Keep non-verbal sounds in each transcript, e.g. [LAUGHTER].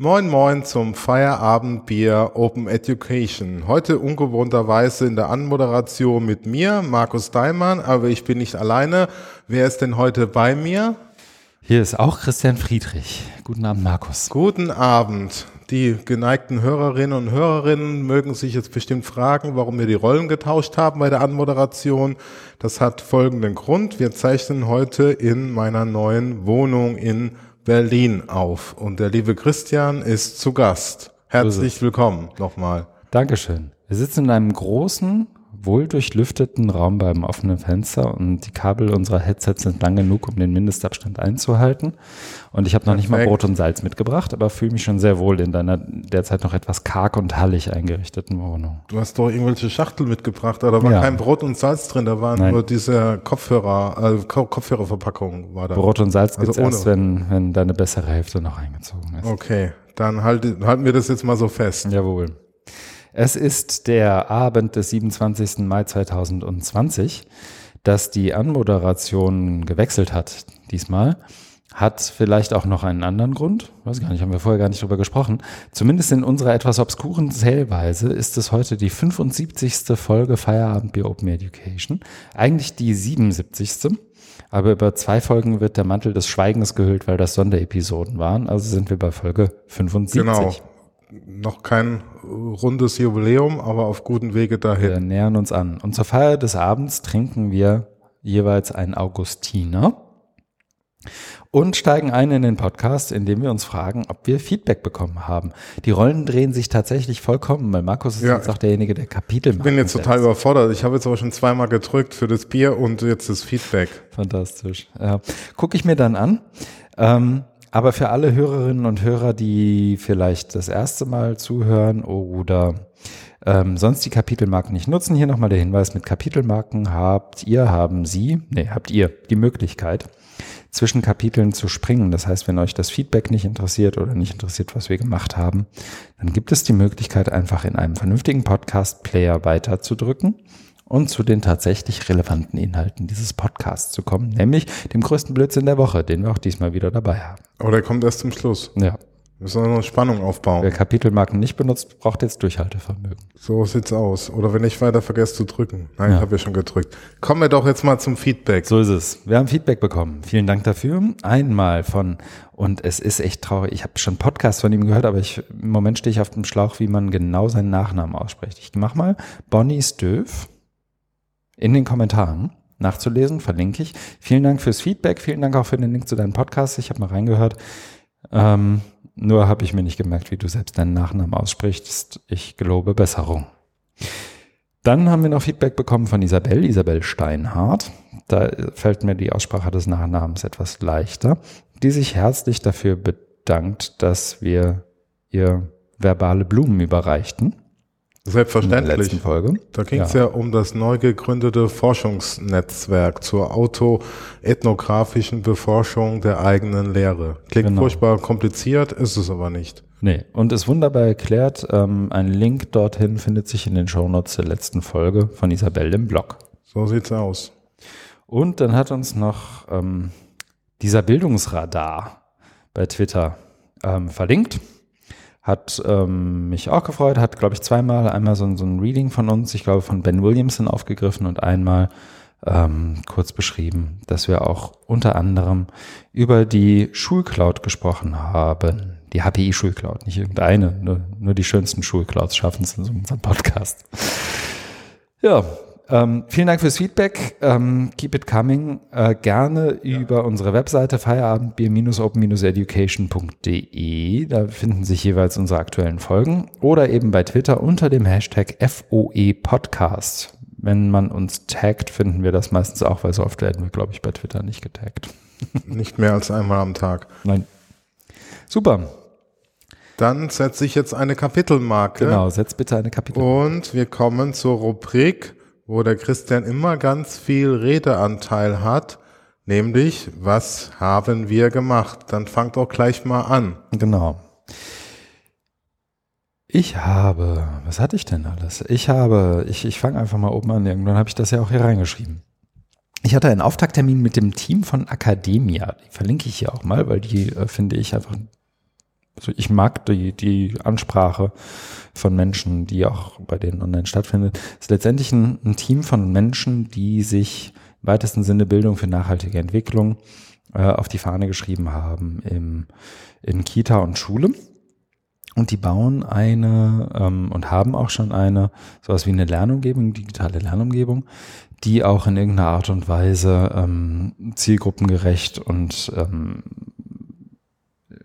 Moin Moin zum Feierabendbier Open Education. Heute ungewohnterweise in der Anmoderation mit mir, Markus Daimann, aber ich bin nicht alleine. Wer ist denn heute bei mir? Hier ist auch Christian Friedrich. Guten Abend, Markus. Guten Abend. Die geneigten Hörerinnen und Hörerinnen mögen sich jetzt bestimmt fragen, warum wir die Rollen getauscht haben bei der Anmoderation. Das hat folgenden Grund. Wir zeichnen heute in meiner neuen Wohnung in Berlin auf. Und der liebe Christian ist zu Gast. Herzlich willkommen nochmal. Dankeschön. Wir sitzen in einem großen, wohl durchlüfteten Raum beim offenen Fenster und die Kabel unserer Headsets sind lang genug, um den Mindestabstand einzuhalten. Und ich habe noch nicht mal Brot und Salz mitgebracht, aber fühle mich schon sehr wohl in deiner derzeit noch etwas karg und hallig eingerichteten Wohnung. Du hast doch irgendwelche Schachteln mitgebracht, da war ja. kein Brot und Salz drin, da waren Nein. nur diese Kopfhörer, äh, Kopfhörerverpackung war da. Brot und Salz also gibt's erst, wenn, wenn deine bessere Hälfte noch eingezogen ist. Okay, dann halt, halten wir das jetzt mal so fest. Jawohl. Es ist der Abend des 27. Mai 2020, dass die Anmoderation gewechselt hat diesmal. Hat vielleicht auch noch einen anderen Grund. Weiß gar nicht, haben wir vorher gar nicht drüber gesprochen. Zumindest in unserer etwas obskuren Zählweise ist es heute die 75. Folge Feierabend Bier Open Education. Eigentlich die 77. Aber über zwei Folgen wird der Mantel des Schweigens gehüllt, weil das Sonderepisoden waren. Also sind wir bei Folge 75. Genau noch kein rundes Jubiläum, aber auf guten Wege dahin. Wir nähern uns an. Und zur Feier des Abends trinken wir jeweils einen Augustiner und steigen ein in den Podcast, indem wir uns fragen, ob wir Feedback bekommen haben. Die Rollen drehen sich tatsächlich vollkommen, weil Markus ist ja, jetzt auch derjenige, der Kapitel macht. Ich bin jetzt total überfordert. Ich habe jetzt aber schon zweimal gedrückt für das Bier und jetzt das Feedback. Fantastisch. Ja. Gucke ich mir dann an. Ähm, aber für alle Hörerinnen und Hörer, die vielleicht das erste Mal zuhören oder ähm, sonst die Kapitelmarken nicht nutzen, hier nochmal der Hinweis, mit Kapitelmarken habt ihr, haben Sie, nee, habt ihr die Möglichkeit, zwischen Kapiteln zu springen. Das heißt, wenn euch das Feedback nicht interessiert oder nicht interessiert, was wir gemacht haben, dann gibt es die Möglichkeit, einfach in einem vernünftigen Podcast-Player weiterzudrücken und zu den tatsächlich relevanten Inhalten dieses Podcasts zu kommen, nämlich dem größten Blödsinn der Woche, den wir auch diesmal wieder dabei haben. Aber der kommt erst zum Schluss. Ja. Wir müssen noch Spannung aufbauen. Wer Kapitelmarken nicht benutzt, braucht jetzt Durchhaltevermögen. So sieht's aus. Oder wenn ich weiter vergesse zu drücken. Nein, ja. ich habe ja schon gedrückt. Kommen wir doch jetzt mal zum Feedback. So ist es. Wir haben Feedback bekommen. Vielen Dank dafür. Einmal von, und es ist echt traurig, ich habe schon Podcasts von ihm gehört, aber ich, im Moment stehe ich auf dem Schlauch, wie man genau seinen Nachnamen ausspricht. Ich mach mal Bonnie Stöf in den Kommentaren nachzulesen, verlinke ich. Vielen Dank fürs Feedback, vielen Dank auch für den Link zu deinem Podcast. Ich habe mal reingehört. Ähm, nur habe ich mir nicht gemerkt, wie du selbst deinen Nachnamen aussprichst. Ich gelobe Besserung. Dann haben wir noch Feedback bekommen von Isabel, Isabel Steinhardt. Da fällt mir die Aussprache des Nachnamens etwas leichter, die sich herzlich dafür bedankt, dass wir ihr verbale Blumen überreichten. Selbstverständlich. In der letzten Folge. Da ging es ja. ja. um das neu gegründete Forschungsnetzwerk zur autoethnografischen Beforschung der eigenen Lehre. Klingt genau. furchtbar kompliziert, ist es aber nicht. Nee, und ist wunderbar erklärt. Ähm, ein Link dorthin findet sich in den Shownotes der letzten Folge von Isabel im Blog. So sieht's aus. Und dann hat uns noch ähm, dieser Bildungsradar bei Twitter ähm, verlinkt hat ähm, mich auch gefreut, hat, glaube ich, zweimal einmal so, so, ein Reading von uns, ich glaube, von Ben Williamson aufgegriffen und einmal ähm, kurz beschrieben, dass wir auch unter anderem über die Schulcloud gesprochen haben. Die HPI-Schulcloud, nicht irgendeine, nur, nur die schönsten Schulclouds schaffen es in so einem Podcast. Ja, ähm, vielen Dank fürs Feedback. Ähm, keep it coming. Äh, gerne ja. über unsere Webseite feierabendbier-open-education.de. Da finden sich jeweils unsere aktuellen Folgen. Oder eben bei Twitter unter dem Hashtag FOE Podcast. Wenn man uns taggt, finden wir das meistens auch, weil so oft werden wir, glaube ich, bei Twitter nicht getaggt. [LAUGHS] Nicht mehr als einmal am Tag. Nein. Super. Dann setze ich jetzt eine Kapitelmarke. Genau, setz bitte eine Kapitelmarke. Und wir kommen zur Rubrik wo der Christian immer ganz viel Redeanteil hat, nämlich, was haben wir gemacht? Dann fangt auch gleich mal an. Genau. Ich habe, was hatte ich denn alles? Ich habe, ich, ich fange einfach mal oben an, irgendwann habe ich das ja auch hier reingeschrieben. Ich hatte einen Auftakttermin mit dem Team von Academia. Die verlinke ich hier auch mal, weil die äh, finde ich einfach Also ich mag die, die Ansprache von Menschen, die auch bei denen online stattfindet. Es ist letztendlich ein, ein Team von Menschen, die sich im weitesten Sinne Bildung für nachhaltige Entwicklung äh, auf die Fahne geschrieben haben im, in Kita und Schule. Und die bauen eine ähm, und haben auch schon eine, sowas wie eine Lernumgebung, digitale Lernumgebung, die auch in irgendeiner Art und Weise ähm, zielgruppengerecht und ähm,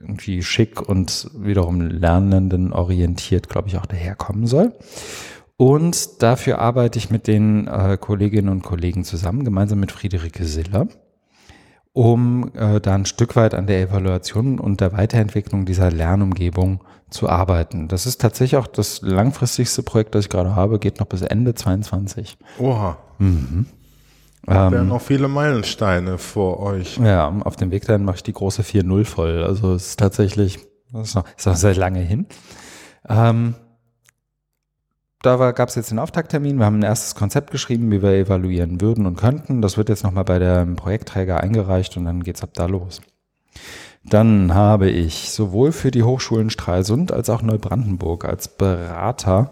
irgendwie schick und wiederum Lernenden orientiert, glaube ich, auch daherkommen soll. Und dafür arbeite ich mit den äh, Kolleginnen und Kollegen zusammen, gemeinsam mit Friederike Siller, um äh, da ein Stück weit an der Evaluation und der Weiterentwicklung dieser Lernumgebung zu arbeiten. Das ist tatsächlich auch das langfristigste Projekt, das ich gerade habe, geht noch bis Ende 22. Oha. Mhm. Da wären noch viele Meilensteine vor euch. Ja, auf dem Weg dahin mache ich die große 4.0 voll. Also es ist tatsächlich, das ist noch, ist noch sehr lange hin. Ähm, da gab es jetzt den Auftakttermin. Wir haben ein erstes Konzept geschrieben, wie wir evaluieren würden und könnten. Das wird jetzt nochmal bei dem Projektträger eingereicht und dann geht's ab da los. Dann habe ich sowohl für die Hochschulen Stralsund als auch Neubrandenburg als Berater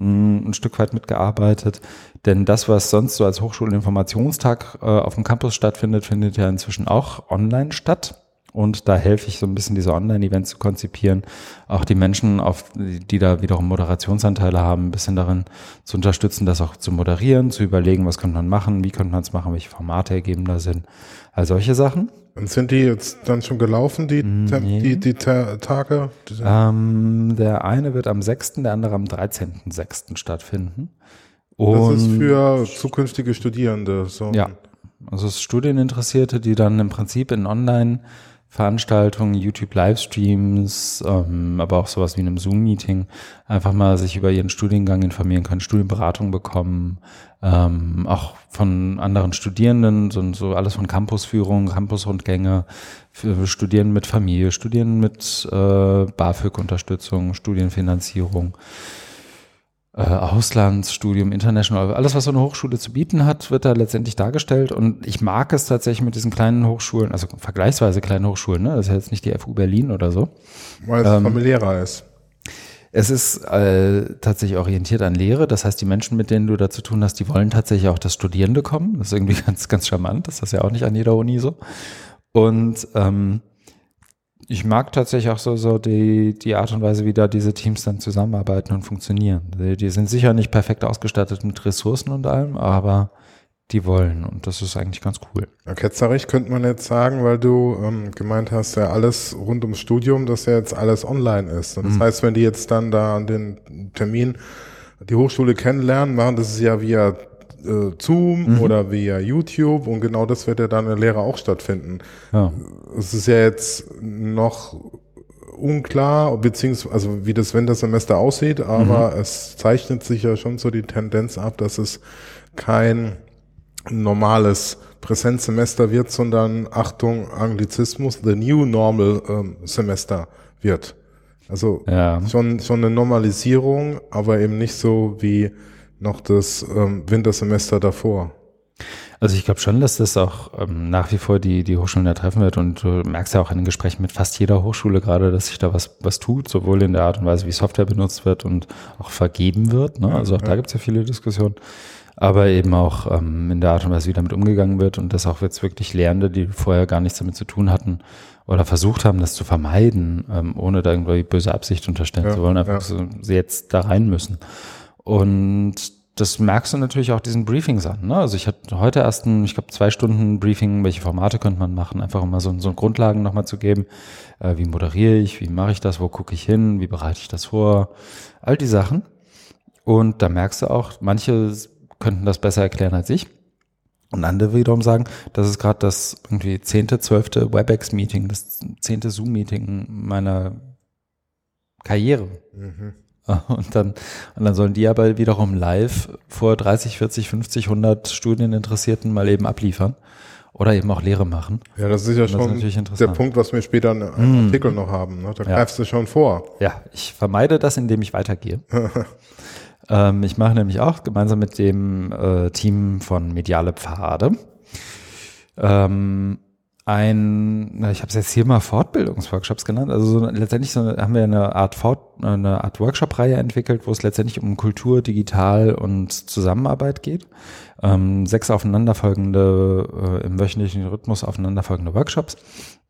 ein, Stück weit mitgearbeitet. Denn das, was sonst so als Hochschulinformationstag äh, auf dem Campus stattfindet, findet ja inzwischen auch online statt. Und da helfe ich so ein bisschen diese Online-Events zu konzipieren, auch die Menschen, auf, die da wiederum Moderationsanteile haben, ein bisschen darin zu unterstützen, das auch zu moderieren, zu überlegen, was könnte man machen, wie könnte man es machen, welche Formate ergeben da sind. All solche Sachen. Und sind die jetzt dann schon gelaufen, die, nee. die, die Ta Tage? Ähm, der eine wird am 6., der andere am 13.6. stattfinden. Und das ist für zukünftige Studierende. So. Ja, also Studieninteressierte, die dann im Prinzip in Online- Veranstaltungen, YouTube-Livestreams, ähm, aber auch sowas wie einem Zoom-Meeting, einfach mal sich über ihren Studiengang informieren können, Studienberatung bekommen, ähm, auch von anderen Studierenden, so, so alles von Campusführung, Campusrundgänge, Studieren mit Familie, Studieren mit äh, BAföG-Unterstützung, Studienfinanzierung äh, Auslandsstudium, International, alles, was so eine Hochschule zu bieten hat, wird da letztendlich dargestellt. Und ich mag es tatsächlich mit diesen kleinen Hochschulen, also vergleichsweise kleinen Hochschulen, ne? das ist ja jetzt nicht die FU Berlin oder so. Weil es ähm, familiärer ist. Es ist äh, tatsächlich orientiert an Lehre. Das heißt, die Menschen, mit denen du da zu tun hast, die wollen tatsächlich auch das Studierende kommen. Das ist irgendwie [LAUGHS] ganz, ganz charmant. Das ist ja auch nicht an jeder Uni so. Und ähm, ich mag tatsächlich auch so, so die, die Art und Weise, wie da diese Teams dann zusammenarbeiten und funktionieren. Die, die sind sicher nicht perfekt ausgestattet mit Ressourcen und allem, aber die wollen und das ist eigentlich ganz cool. Ja, Ketzerich könnte man jetzt sagen, weil du ähm, gemeint hast, ja alles rund ums Studium, dass ja jetzt alles online ist. Und das mhm. heißt, wenn die jetzt dann da an den Termin die Hochschule kennenlernen, machen das ist ja via äh, Zoom mhm. oder via YouTube und genau das wird ja dann in der Lehre auch stattfinden. Ja. Es ist ja jetzt noch unklar, beziehungsweise also wie das Wintersemester aussieht, aber mhm. es zeichnet sich ja schon so die Tendenz ab, dass es kein normales Präsenzsemester wird, sondern Achtung, Anglizismus, the new normal ähm, Semester wird. Also ja. schon, schon eine Normalisierung, aber eben nicht so wie noch das ähm, Wintersemester davor. Also ich glaube schon, dass das auch ähm, nach wie vor die, die Hochschulen da treffen wird und du merkst ja auch in den Gesprächen mit fast jeder Hochschule gerade, dass sich da was, was tut, sowohl in der Art und Weise, wie Software benutzt wird und auch vergeben wird. Ne? Also auch ja. da gibt es ja viele Diskussionen. Aber eben auch ähm, in der Art und Weise, wie damit umgegangen wird und dass auch jetzt wirklich Lehrende, die vorher gar nichts damit zu tun hatten oder versucht haben, das zu vermeiden, ähm, ohne da irgendwie böse Absicht unterstellen ja, zu wollen, einfach ja. so, sie jetzt da rein müssen. Und das merkst du natürlich auch diesen Briefings an. Ne? Also ich hatte heute erst ein, ich glaube, zwei Stunden Briefing, welche Formate könnte man machen, einfach um mal so, so Grundlagen nochmal zu geben. Äh, wie moderiere ich, wie mache ich das, wo gucke ich hin, wie bereite ich das vor, all die Sachen. Und da merkst du auch, manche könnten das besser erklären als ich. Und andere wiederum sagen, das ist gerade das irgendwie zehnte, zwölfte WebEx-Meeting, das zehnte Zoom-Meeting meiner Karriere. Mhm. [LAUGHS] Und dann, und dann sollen die aber wiederum live vor 30, 40, 50, 100 Studieninteressierten mal eben abliefern oder eben auch Lehre machen. Ja, das ist ja schon ist der Punkt, was wir später in einem mm. Artikel noch haben. Ne? Da ja. greifst du schon vor. Ja, ich vermeide das, indem ich weitergehe. [LAUGHS] ähm, ich mache nämlich auch gemeinsam mit dem äh, Team von Mediale Pfade ähm, ein, ich habe es jetzt hier mal Fortbildungsworkshops genannt. Also so, letztendlich so, haben wir eine Art Fort, eine Art Workshop-Reihe entwickelt, wo es letztendlich um Kultur, Digital und Zusammenarbeit geht. Ähm, sechs aufeinanderfolgende, äh, im wöchentlichen Rhythmus aufeinanderfolgende Workshops.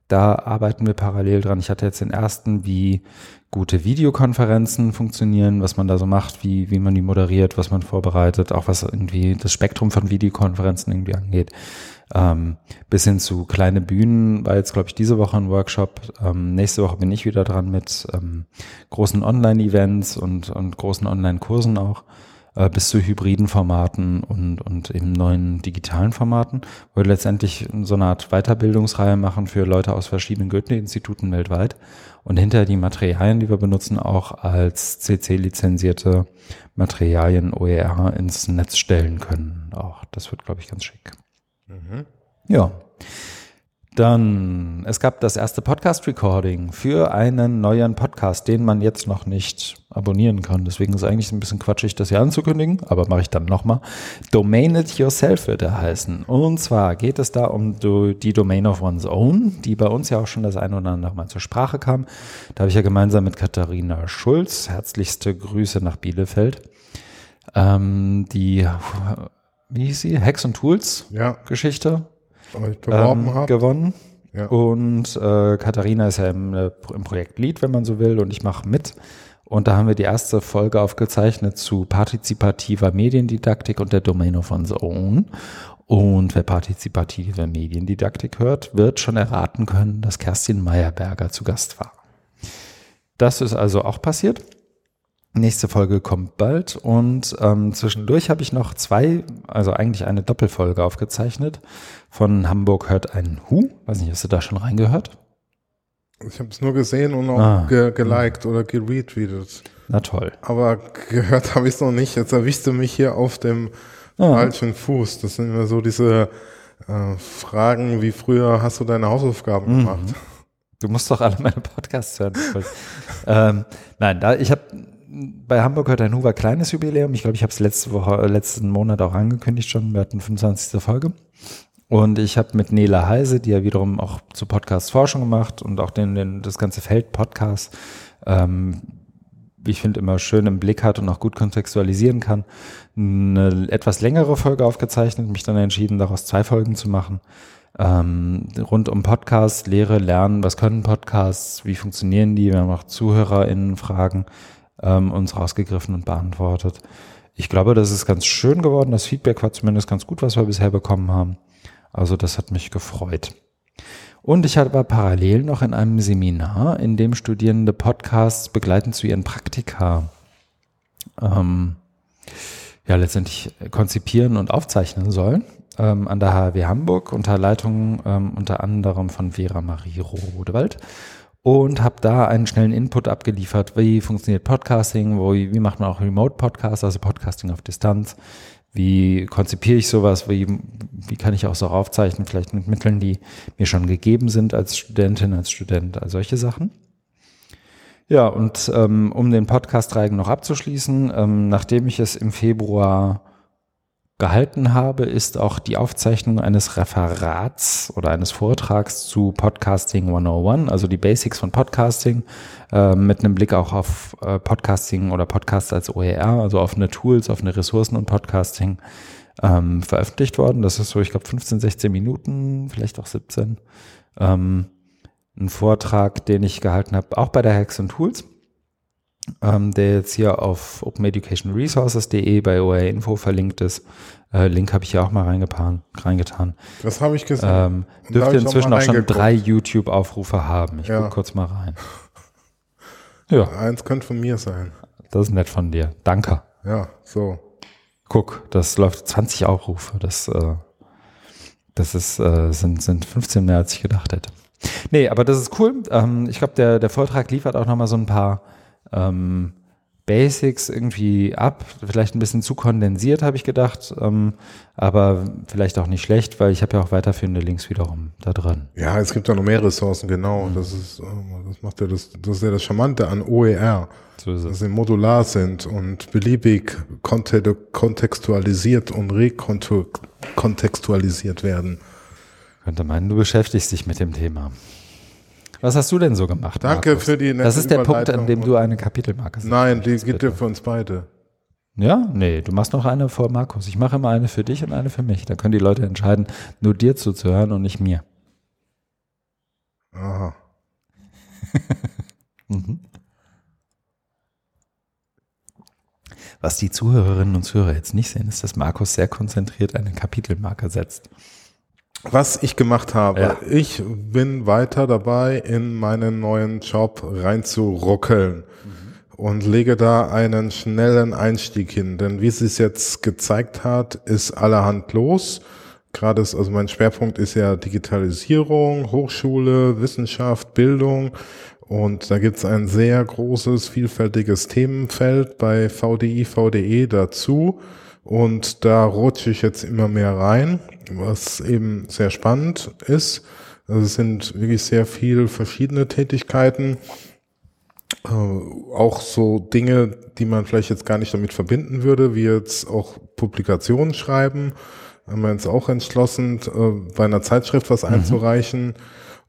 Da arbeiten wir parallel dran. Ich hatte jetzt den ersten, wie gute Videokonferenzen funktionieren, was man da so macht, wie, wie man die moderiert, was man vorbereitet, auch was irgendwie das Spektrum von Videokonferenzen irgendwie angeht. Ähm, bis hin zu kleine Bühnen war jetzt, glaube ich, diese Woche ein Workshop. Ähm, nächste Woche bin ich wieder dran mit ähm, großen Online-Events und, und großen Online-Kursen auch, äh, bis zu hybriden Formaten und, und eben neuen digitalen Formaten, wo wir letztendlich so eine Art Weiterbildungsreihe machen für Leute aus verschiedenen Goethe-Instituten weltweit und hinterher die Materialien, die wir benutzen, auch als CC-lizenzierte Materialien OER ins Netz stellen können. Auch das wird, glaube ich, ganz schick. Mhm. Ja. Dann, es gab das erste Podcast-Recording für einen neuen Podcast, den man jetzt noch nicht abonnieren kann. Deswegen ist eigentlich ein bisschen quatschig, das hier anzukündigen, aber mache ich dann nochmal. Domain It Yourself wird er heißen. Und zwar geht es da um die Domain of One's Own, die bei uns ja auch schon das eine oder andere Mal zur Sprache kam. Da habe ich ja gemeinsam mit Katharina Schulz, herzlichste Grüße nach Bielefeld, ähm, die wie hieß sie? Hex und Tools ja. Geschichte ähm, gewonnen. Ja. Und äh, Katharina ist ja im, äh, im Projekt Lead, wenn man so will, und ich mache mit. Und da haben wir die erste Folge aufgezeichnet zu partizipativer Mediendidaktik und der Domain of One's Own. Und wer partizipative Mediendidaktik hört, wird schon erraten können, dass Kerstin Meyerberger zu Gast war. Das ist also auch passiert. Nächste Folge kommt bald und ähm, zwischendurch habe ich noch zwei, also eigentlich eine Doppelfolge aufgezeichnet. Von Hamburg hört ein Hu. Weiß nicht, hast du da schon reingehört? Ich habe es nur gesehen und auch ah, ge geliked oder geretweetet. Na toll. Aber gehört habe ich es noch nicht. Jetzt erwischst du mich hier auf dem ah. falschen Fuß. Das sind immer so diese äh, Fragen wie früher, hast du deine Hausaufgaben mhm. gemacht? Du musst doch alle meine Podcasts hören. [LAUGHS] ähm, nein, da ich habe bei Hamburg hört ein Hoover kleines Jubiläum. Ich glaube, ich habe es letzte Woche, äh, letzten Monat auch angekündigt schon. Wir hatten 25. Folge. Und ich habe mit Nela Heise, die ja wiederum auch zu Podcast Forschung gemacht und auch den, den, das ganze Feld Podcast, ähm, wie ich finde, immer schön im Blick hat und auch gut kontextualisieren kann, eine etwas längere Folge aufgezeichnet, mich dann entschieden, daraus zwei Folgen zu machen. Ähm, rund um Podcasts, Lehre, Lernen, was können Podcasts, wie funktionieren die, wir haben auch ZuhörerInnen-Fragen ähm, uns rausgegriffen und beantwortet. Ich glaube, das ist ganz schön geworden. Das Feedback war zumindest ganz gut, was wir bisher bekommen haben. Also das hat mich gefreut. Und ich war parallel noch in einem Seminar, in dem Studierende Podcasts begleiten zu ihren Praktika. Ähm, ja, letztendlich konzipieren und aufzeichnen sollen. Ähm, an der HW Hamburg unter Leitung ähm, unter anderem von Vera Marie Rodewald und habe da einen schnellen Input abgeliefert, wie funktioniert Podcasting, wo, wie macht man auch Remote-Podcasts, also Podcasting auf Distanz, wie konzipiere ich sowas, wie, wie kann ich auch so aufzeichnen, vielleicht mit Mitteln, die mir schon gegeben sind als Studentin, als Student, all solche Sachen. Ja, und ähm, um den Podcast-Reigen noch abzuschließen, ähm, nachdem ich es im Februar gehalten habe, ist auch die Aufzeichnung eines Referats oder eines Vortrags zu Podcasting 101, also die Basics von Podcasting, äh, mit einem Blick auch auf äh, Podcasting oder Podcast als OER, also offene Tools, offene Ressourcen und Podcasting ähm, veröffentlicht worden. Das ist so, ich glaube, 15, 16 Minuten, vielleicht auch 17. Ähm, ein Vortrag, den ich gehalten habe, auch bei der Hacks and Tools ähm, der jetzt hier auf openeducationresources.de bei OR Info verlinkt ist. Äh, Link habe ich hier auch mal reingetan. reingetan. Das habe ich gesehen. Ähm, dürfte inzwischen auch, auch schon drei YouTube-Aufrufe haben. Ich ja. gucke kurz mal rein. [LAUGHS] Ja. Eins könnte von mir sein. Das ist nett von dir. Danke. Ja, so. Guck, das läuft 20 Aufrufe. Das, äh, das ist, äh, sind, sind 15 mehr, als ich gedacht hätte. Nee, aber das ist cool. Ähm, ich glaube, der, der Vortrag liefert auch nochmal so ein paar ähm, Basics irgendwie ab, vielleicht ein bisschen zu kondensiert, habe ich gedacht, ähm, aber vielleicht auch nicht schlecht, weil ich habe ja auch weiterführende Links wiederum da dran. Ja, es gibt ja noch mehr Ressourcen, genau. Mhm. Das ist, ähm, das macht ja das, das ist ja das Charmante an OER, so ist es. dass sie modular sind und beliebig kontextualisiert und rekontextualisiert werden. Könnte meinen, du beschäftigst dich mit dem Thema. Was hast du denn so gemacht? Danke Markus? für die nette Das ist der Punkt, an dem du eine Kapitelmarke setzt. Nein, die gibt ja für uns beide. Ja? Nee, du machst noch eine vor Markus. Ich mache immer eine für dich und eine für mich. Da können die Leute entscheiden, nur dir zuzuhören und nicht mir. Aha. [LAUGHS] Was die Zuhörerinnen und Zuhörer jetzt nicht sehen, ist, dass Markus sehr konzentriert eine Kapitelmarke setzt. Was ich gemacht habe, Ja. ich bin weiter dabei, in meinen neuen Job reinzuruckeln und lege da einen schnellen Einstieg hin. Denn wie es sich jetzt gezeigt hat, ist allerhand los. Gerade ist, also mein Schwerpunkt ist ja Digitalisierung, Hochschule, Wissenschaft, Bildung. Und da gibt's ein sehr großes, vielfältiges Themenfeld bei VDI, VDE dazu. Und da rutsche ich jetzt immer mehr rein, was eben sehr spannend ist. Also es sind wirklich sehr viel verschiedene Tätigkeiten. Äh, auch so Dinge, die man vielleicht jetzt gar nicht damit verbinden würde, wie jetzt auch Publikationen schreiben. Haben wir uns auch entschlossen, äh, bei einer Zeitschrift was einzureichen.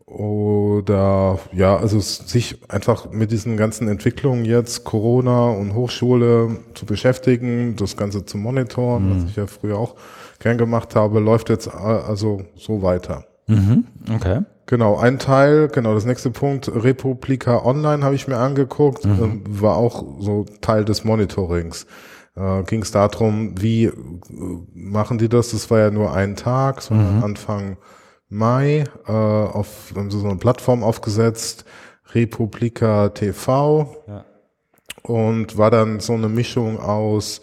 Oder ja, also sich einfach mit diesen ganzen Entwicklungen jetzt, Corona und Hochschule zu beschäftigen, das Ganze zu monitoren, was ich ja früher auch gern gemacht habe, läuft jetzt also so weiter. Mhm. Okay. Genau, ein Teil, genau, das nächste Punkt, Republika Online habe ich mir angeguckt, ähm, war auch so Teil des Monitorings. Äh, Ging es darum, wie äh, machen die das? Das war ja nur ein Tag, sondern Anfang Mai, äh, auf, so eine Plattform aufgesetzt, Republika TV Ja. und war dann so eine Mischung aus,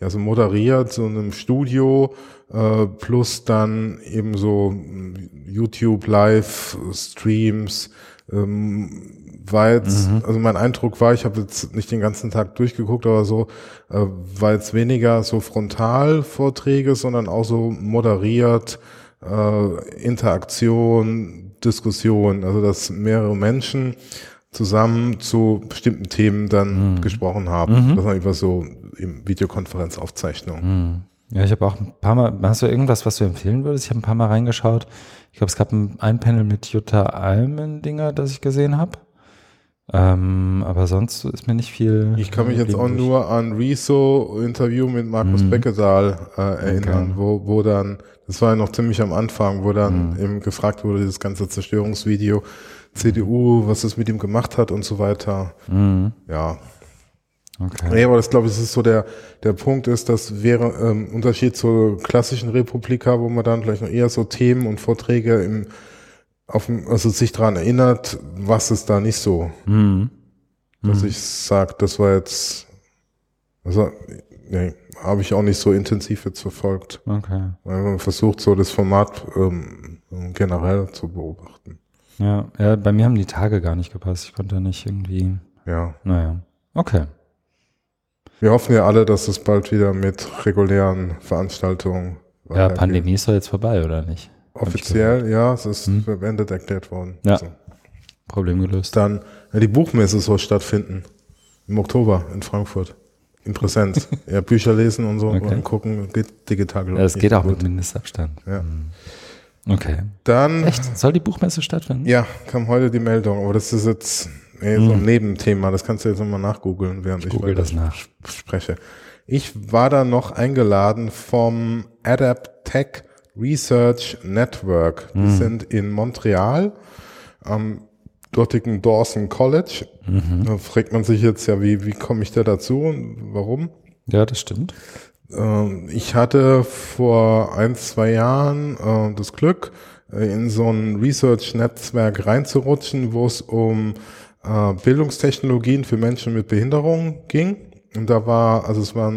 ja, so moderiert, so einem Studio, äh, plus dann eben so YouTube Live Streams, ähm, war jetzt, also mein Eindruck war, ich habe jetzt nicht den ganzen Tag durchgeguckt, aber so äh, war jetzt weniger so Frontalvorträge, sondern auch so moderiert, äh, Interaktion, Diskussion, also dass mehrere Menschen zusammen zu bestimmten Themen dann gesprochen haben. Das war einfach so im Videokonferenzaufzeichnung. Ja, ich habe auch ein paar Mal, hast du irgendwas, was du empfehlen würdest? Ich habe ein paar Mal reingeschaut. Ich glaube, es gab ein, ein Panel mit Jutta Almendinger, das ich gesehen habe. Ähm, aber sonst ist mir nicht viel. Ich kann mich jetzt auch geblieben. nur an Rezo Interview mit Markus Beckedahl äh, erinnern, wo, wo dann, das war ja noch ziemlich am Anfang, wo dann eben gefragt wurde, dieses ganze Zerstörungsvideo, CDU, was es mit ihm gemacht hat und so weiter. Ja, Okay. Nee, aber das glaube ich, das ist so der, der Punkt ist, dass wäre ähm, Unterschied zur klassischen Republika, wo man dann vielleicht noch eher so Themen und Vorträge im, auf also sich dran erinnert, was ist da nicht so. Mhm. Dass ich sage, das war jetzt, also, nee, habe ich auch nicht so intensiv jetzt verfolgt. Okay. Weil man versucht so das Format ähm, generell zu beobachten. Ja, ja, bei mir haben die Tage gar nicht gepasst. Ich konnte nicht irgendwie. Ja. Naja. Okay. Wir hoffen ja alle, dass es bald wieder mit regulären Veranstaltungen Ja. Pandemie ist doch jetzt vorbei, oder nicht? Offiziell, ja, es ist beendet erklärt worden. Ja. Also, Problem gelöst. dann, ja, die Buchmesse soll stattfinden. Im Oktober in Frankfurt. In Präsenz. [LAUGHS] ja, Bücher lesen und so Okay. und gucken, geht digital Ja, das geht auch gut. mit Mindestabstand. Ja. Okay. Dann, Echt? Soll die Buchmesse stattfinden? ja, kam heute die Meldung, aber das ist jetzt nee, so ein Nebenthema. Das kannst du jetzt nochmal nachgoogeln, während ich, Hm. google das nach. sp- spreche. Ich war da noch eingeladen vom Adapt Tech Research Network. Die Hm. sind in Montreal am dortigen Dawson College. Mhm. Da fragt man sich jetzt ja, wie, wie komme ich da dazu und warum? Ja, das stimmt. Ähm, Ich hatte vor ein, zwei Jahren äh, das Glück, äh, in so ein Research-Netzwerk reinzurutschen, wo es um äh, Bildungstechnologien für Menschen mit Behinderung ging. Und da war, also es war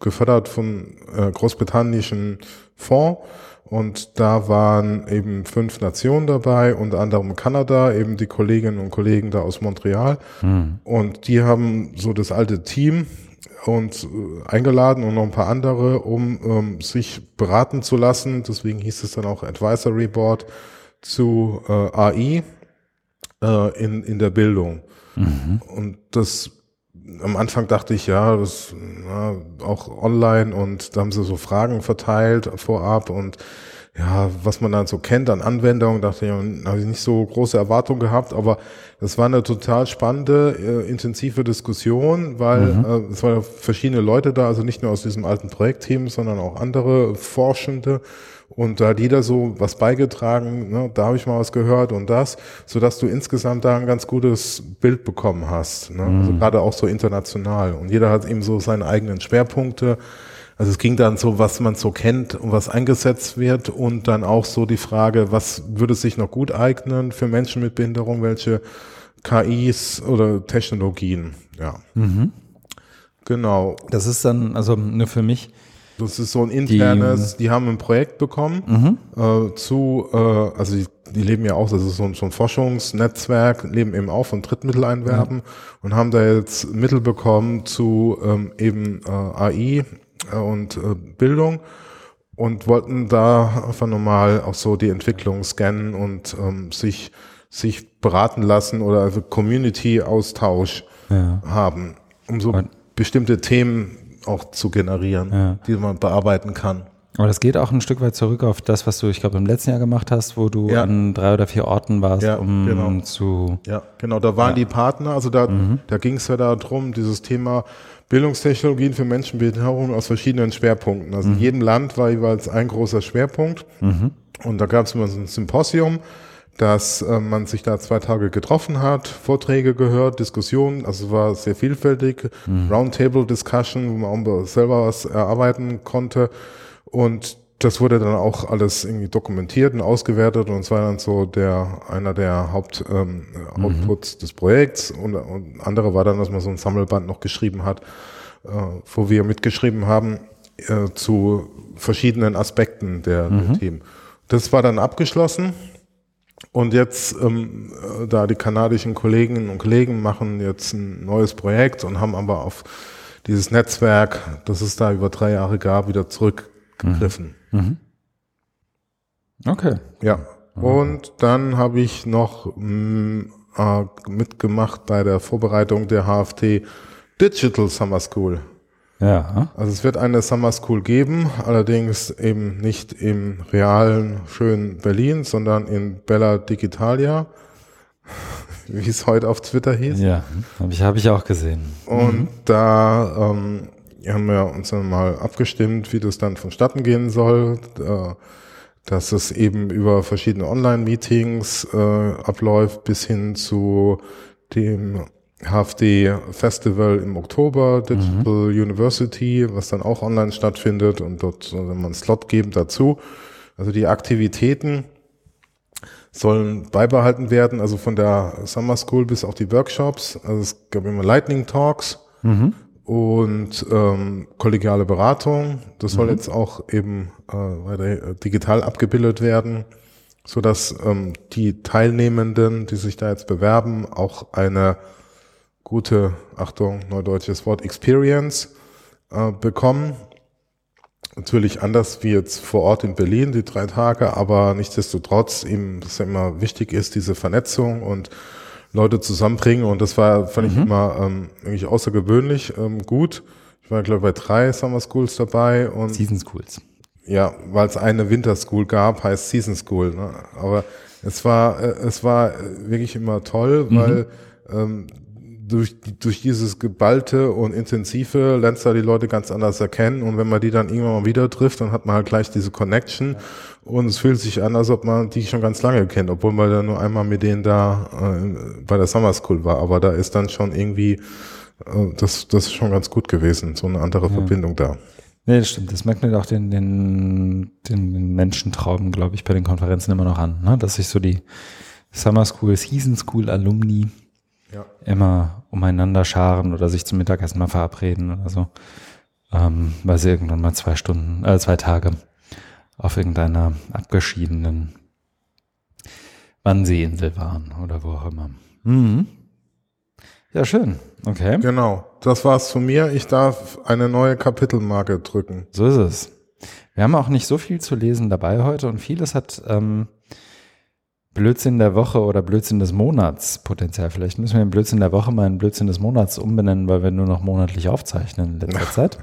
gefördert von äh, großbritannischen Fonds und da waren eben fünf Nationen dabei, unter anderem Kanada, eben die Kolleginnen und Kollegen da aus Montreal. Und die haben so das alte Team und äh, eingeladen und noch ein paar andere, um ähm, sich beraten zu lassen. Deswegen hieß es dann auch Advisory Board zu äh, AI äh, in, in der Bildung. Und das am Anfang dachte ich, ja, das ja, auch online und da haben sie so Fragen verteilt vorab und ja, was man dann so kennt an Anwendungen, dachte ich, habe ich nicht so große Erwartungen gehabt, aber das war eine total spannende, äh, intensive Diskussion, weil mhm. äh, es waren verschiedene Leute da, also nicht nur aus diesem alten Projektteam, sondern auch andere Forschende. Und da hat jeder so was beigetragen, ne, da habe ich mal was gehört und das, so dass du insgesamt da ein ganz gutes Bild bekommen hast. Ne? Also mhm. Also gerade auch so international. Und jeder hat eben so seine eigenen Schwerpunkte. Also es ging dann so, was man so kennt und was eingesetzt wird und dann auch so die Frage, was würde sich noch gut eignen für Menschen mit Behinderung, welche KIs oder Technologien, ja. Mhm. Genau. Das ist dann, also nur für mich. Das ist so ein internes, die, die haben ein Projekt bekommen mhm. äh, zu, äh, also die, die, leben ja auch, das ist so ein, so ein Forschungsnetzwerk, leben eben auch von Drittmitteleinwerben mhm. und haben da jetzt Mittel bekommen zu ähm, eben äh, AI äh, und äh, Bildung und wollten da einfach nochmal auch so die Entwicklung scannen und ähm, sich sich beraten lassen oder also Community-Austausch ja. haben, um so und bestimmte Themen auch zu generieren, ja. die man bearbeiten kann. Aber das geht auch ein Stück weit zurück auf das, was du, ich glaube, im letzten Jahr gemacht hast, wo du ja. an drei oder vier Orten warst, ja, um genau. zu. Ja, genau, da waren die Partner, also da, mhm. da ging es ja darum, dieses Thema Bildungstechnologien für Menschen mit Behinderung aus verschiedenen Schwerpunkten. Also mhm. in jedem Land war jeweils ein großer Schwerpunkt. Mhm. Und da gab es immer so ein Symposium dass äh, man sich da zwei Tage getroffen hat, Vorträge gehört, Diskussionen, also war sehr vielfältig, mhm. Roundtable Discussion, wo man auch selber was erarbeiten konnte und das wurde dann auch alles irgendwie dokumentiert und ausgewertet und es war dann so der einer der Haupt ähm, mhm. Outputs des Projekts und, und andere war dann, dass man so ein Sammelband noch geschrieben hat, äh, wo wir mitgeschrieben haben äh, zu verschiedenen Aspekten der, mhm. der Themen. Das war dann abgeschlossen und jetzt, ähm, äh, da die kanadischen Kolleginnen und Kollegen machen jetzt ein neues Projekt und haben aber auf dieses Netzwerk, das es da über drei Jahre gab, wieder zurückgegriffen. Mhm. mhm. Okay. Ja. Und dann habe ich noch mh, mm, äh, mitgemacht bei der Vorbereitung der HFT Digital Summer School. Ja. Also es wird eine Summer School geben, allerdings eben nicht im realen, schönen Berlin, sondern in Bella Digitalia, [LAUGHS] wie es heute auf Twitter hieß. Ja, habe ich, hab ich auch gesehen. Und mhm. da ähm, haben wir uns dann mal abgestimmt, wie das dann vonstatten gehen soll. Äh, dass es eben über verschiedene Online-Meetings äh, abläuft bis hin zu dem HFD Festival im Oktober, Digital mhm. University, was dann auch online stattfindet und dort soll man einen Slot geben dazu. Also die Aktivitäten sollen beibehalten werden, also von der Summer School bis auch die Workshops. Also es gab immer Lightning Talks mhm. und ähm, kollegiale Beratung. Das soll mhm. jetzt auch eben äh, weiter äh, digital abgebildet werden, so dass ähm, die Teilnehmenden, die sich da jetzt bewerben, auch eine gute, Achtung, neudeutsches Wort, Experience äh, bekommen. Natürlich anders wie jetzt vor Ort in Berlin, die drei Tage, aber nichtsdestotrotz eben, dass ja immer wichtig ist, diese Vernetzung und Leute zusammenbringen und das war, fand mhm. ich immer ähm, eigentlich außergewöhnlich ähm, gut. Ich war, glaube ich, bei drei Summer Schools dabei und Season Schools. Ja, weil es eine Winter School gab, heißt Season School. Ne? Aber es war, äh, es war wirklich immer toll, mhm. weil ähm, durch, durch dieses Geballte und Intensive lernst du die Leute ganz anders erkennen und wenn man die dann irgendwann mal wieder trifft, dann hat man halt gleich diese Connection und es fühlt sich an, als ob man die schon ganz lange kennt, obwohl man da nur einmal mit denen da äh, bei der Summer School war, aber da ist dann schon irgendwie, äh, das, das ist schon ganz gut gewesen, so eine andere ja. Verbindung da. Nee, das stimmt. Das merkt man auch den, den, den Menschentrauben, glaube ich, bei den Konferenzen immer noch an, ne? dass sich so die Summer School, Season School Alumni ja. immer umeinander scharen oder sich zum Mittagessen mal verabreden oder so. Ähm, weil sie irgendwann mal zwei Stunden, äh, zwei Tage auf irgendeiner abgeschiedenen Wannseeinsel waren oder wo auch immer. Mhm. Ja, schön. Okay. Genau. Das war's von mir. Ich darf eine neue Kapitelmarke drücken. So ist es. Wir haben auch nicht so viel zu lesen dabei heute und vieles hat ähm, Blödsinn der Woche oder Blödsinn des Monats potenziell. Vielleicht müssen wir den Blödsinn der Woche mal in Blödsinn des Monats umbenennen, weil wir nur noch monatlich aufzeichnen in letzter [LAUGHS] Zeit.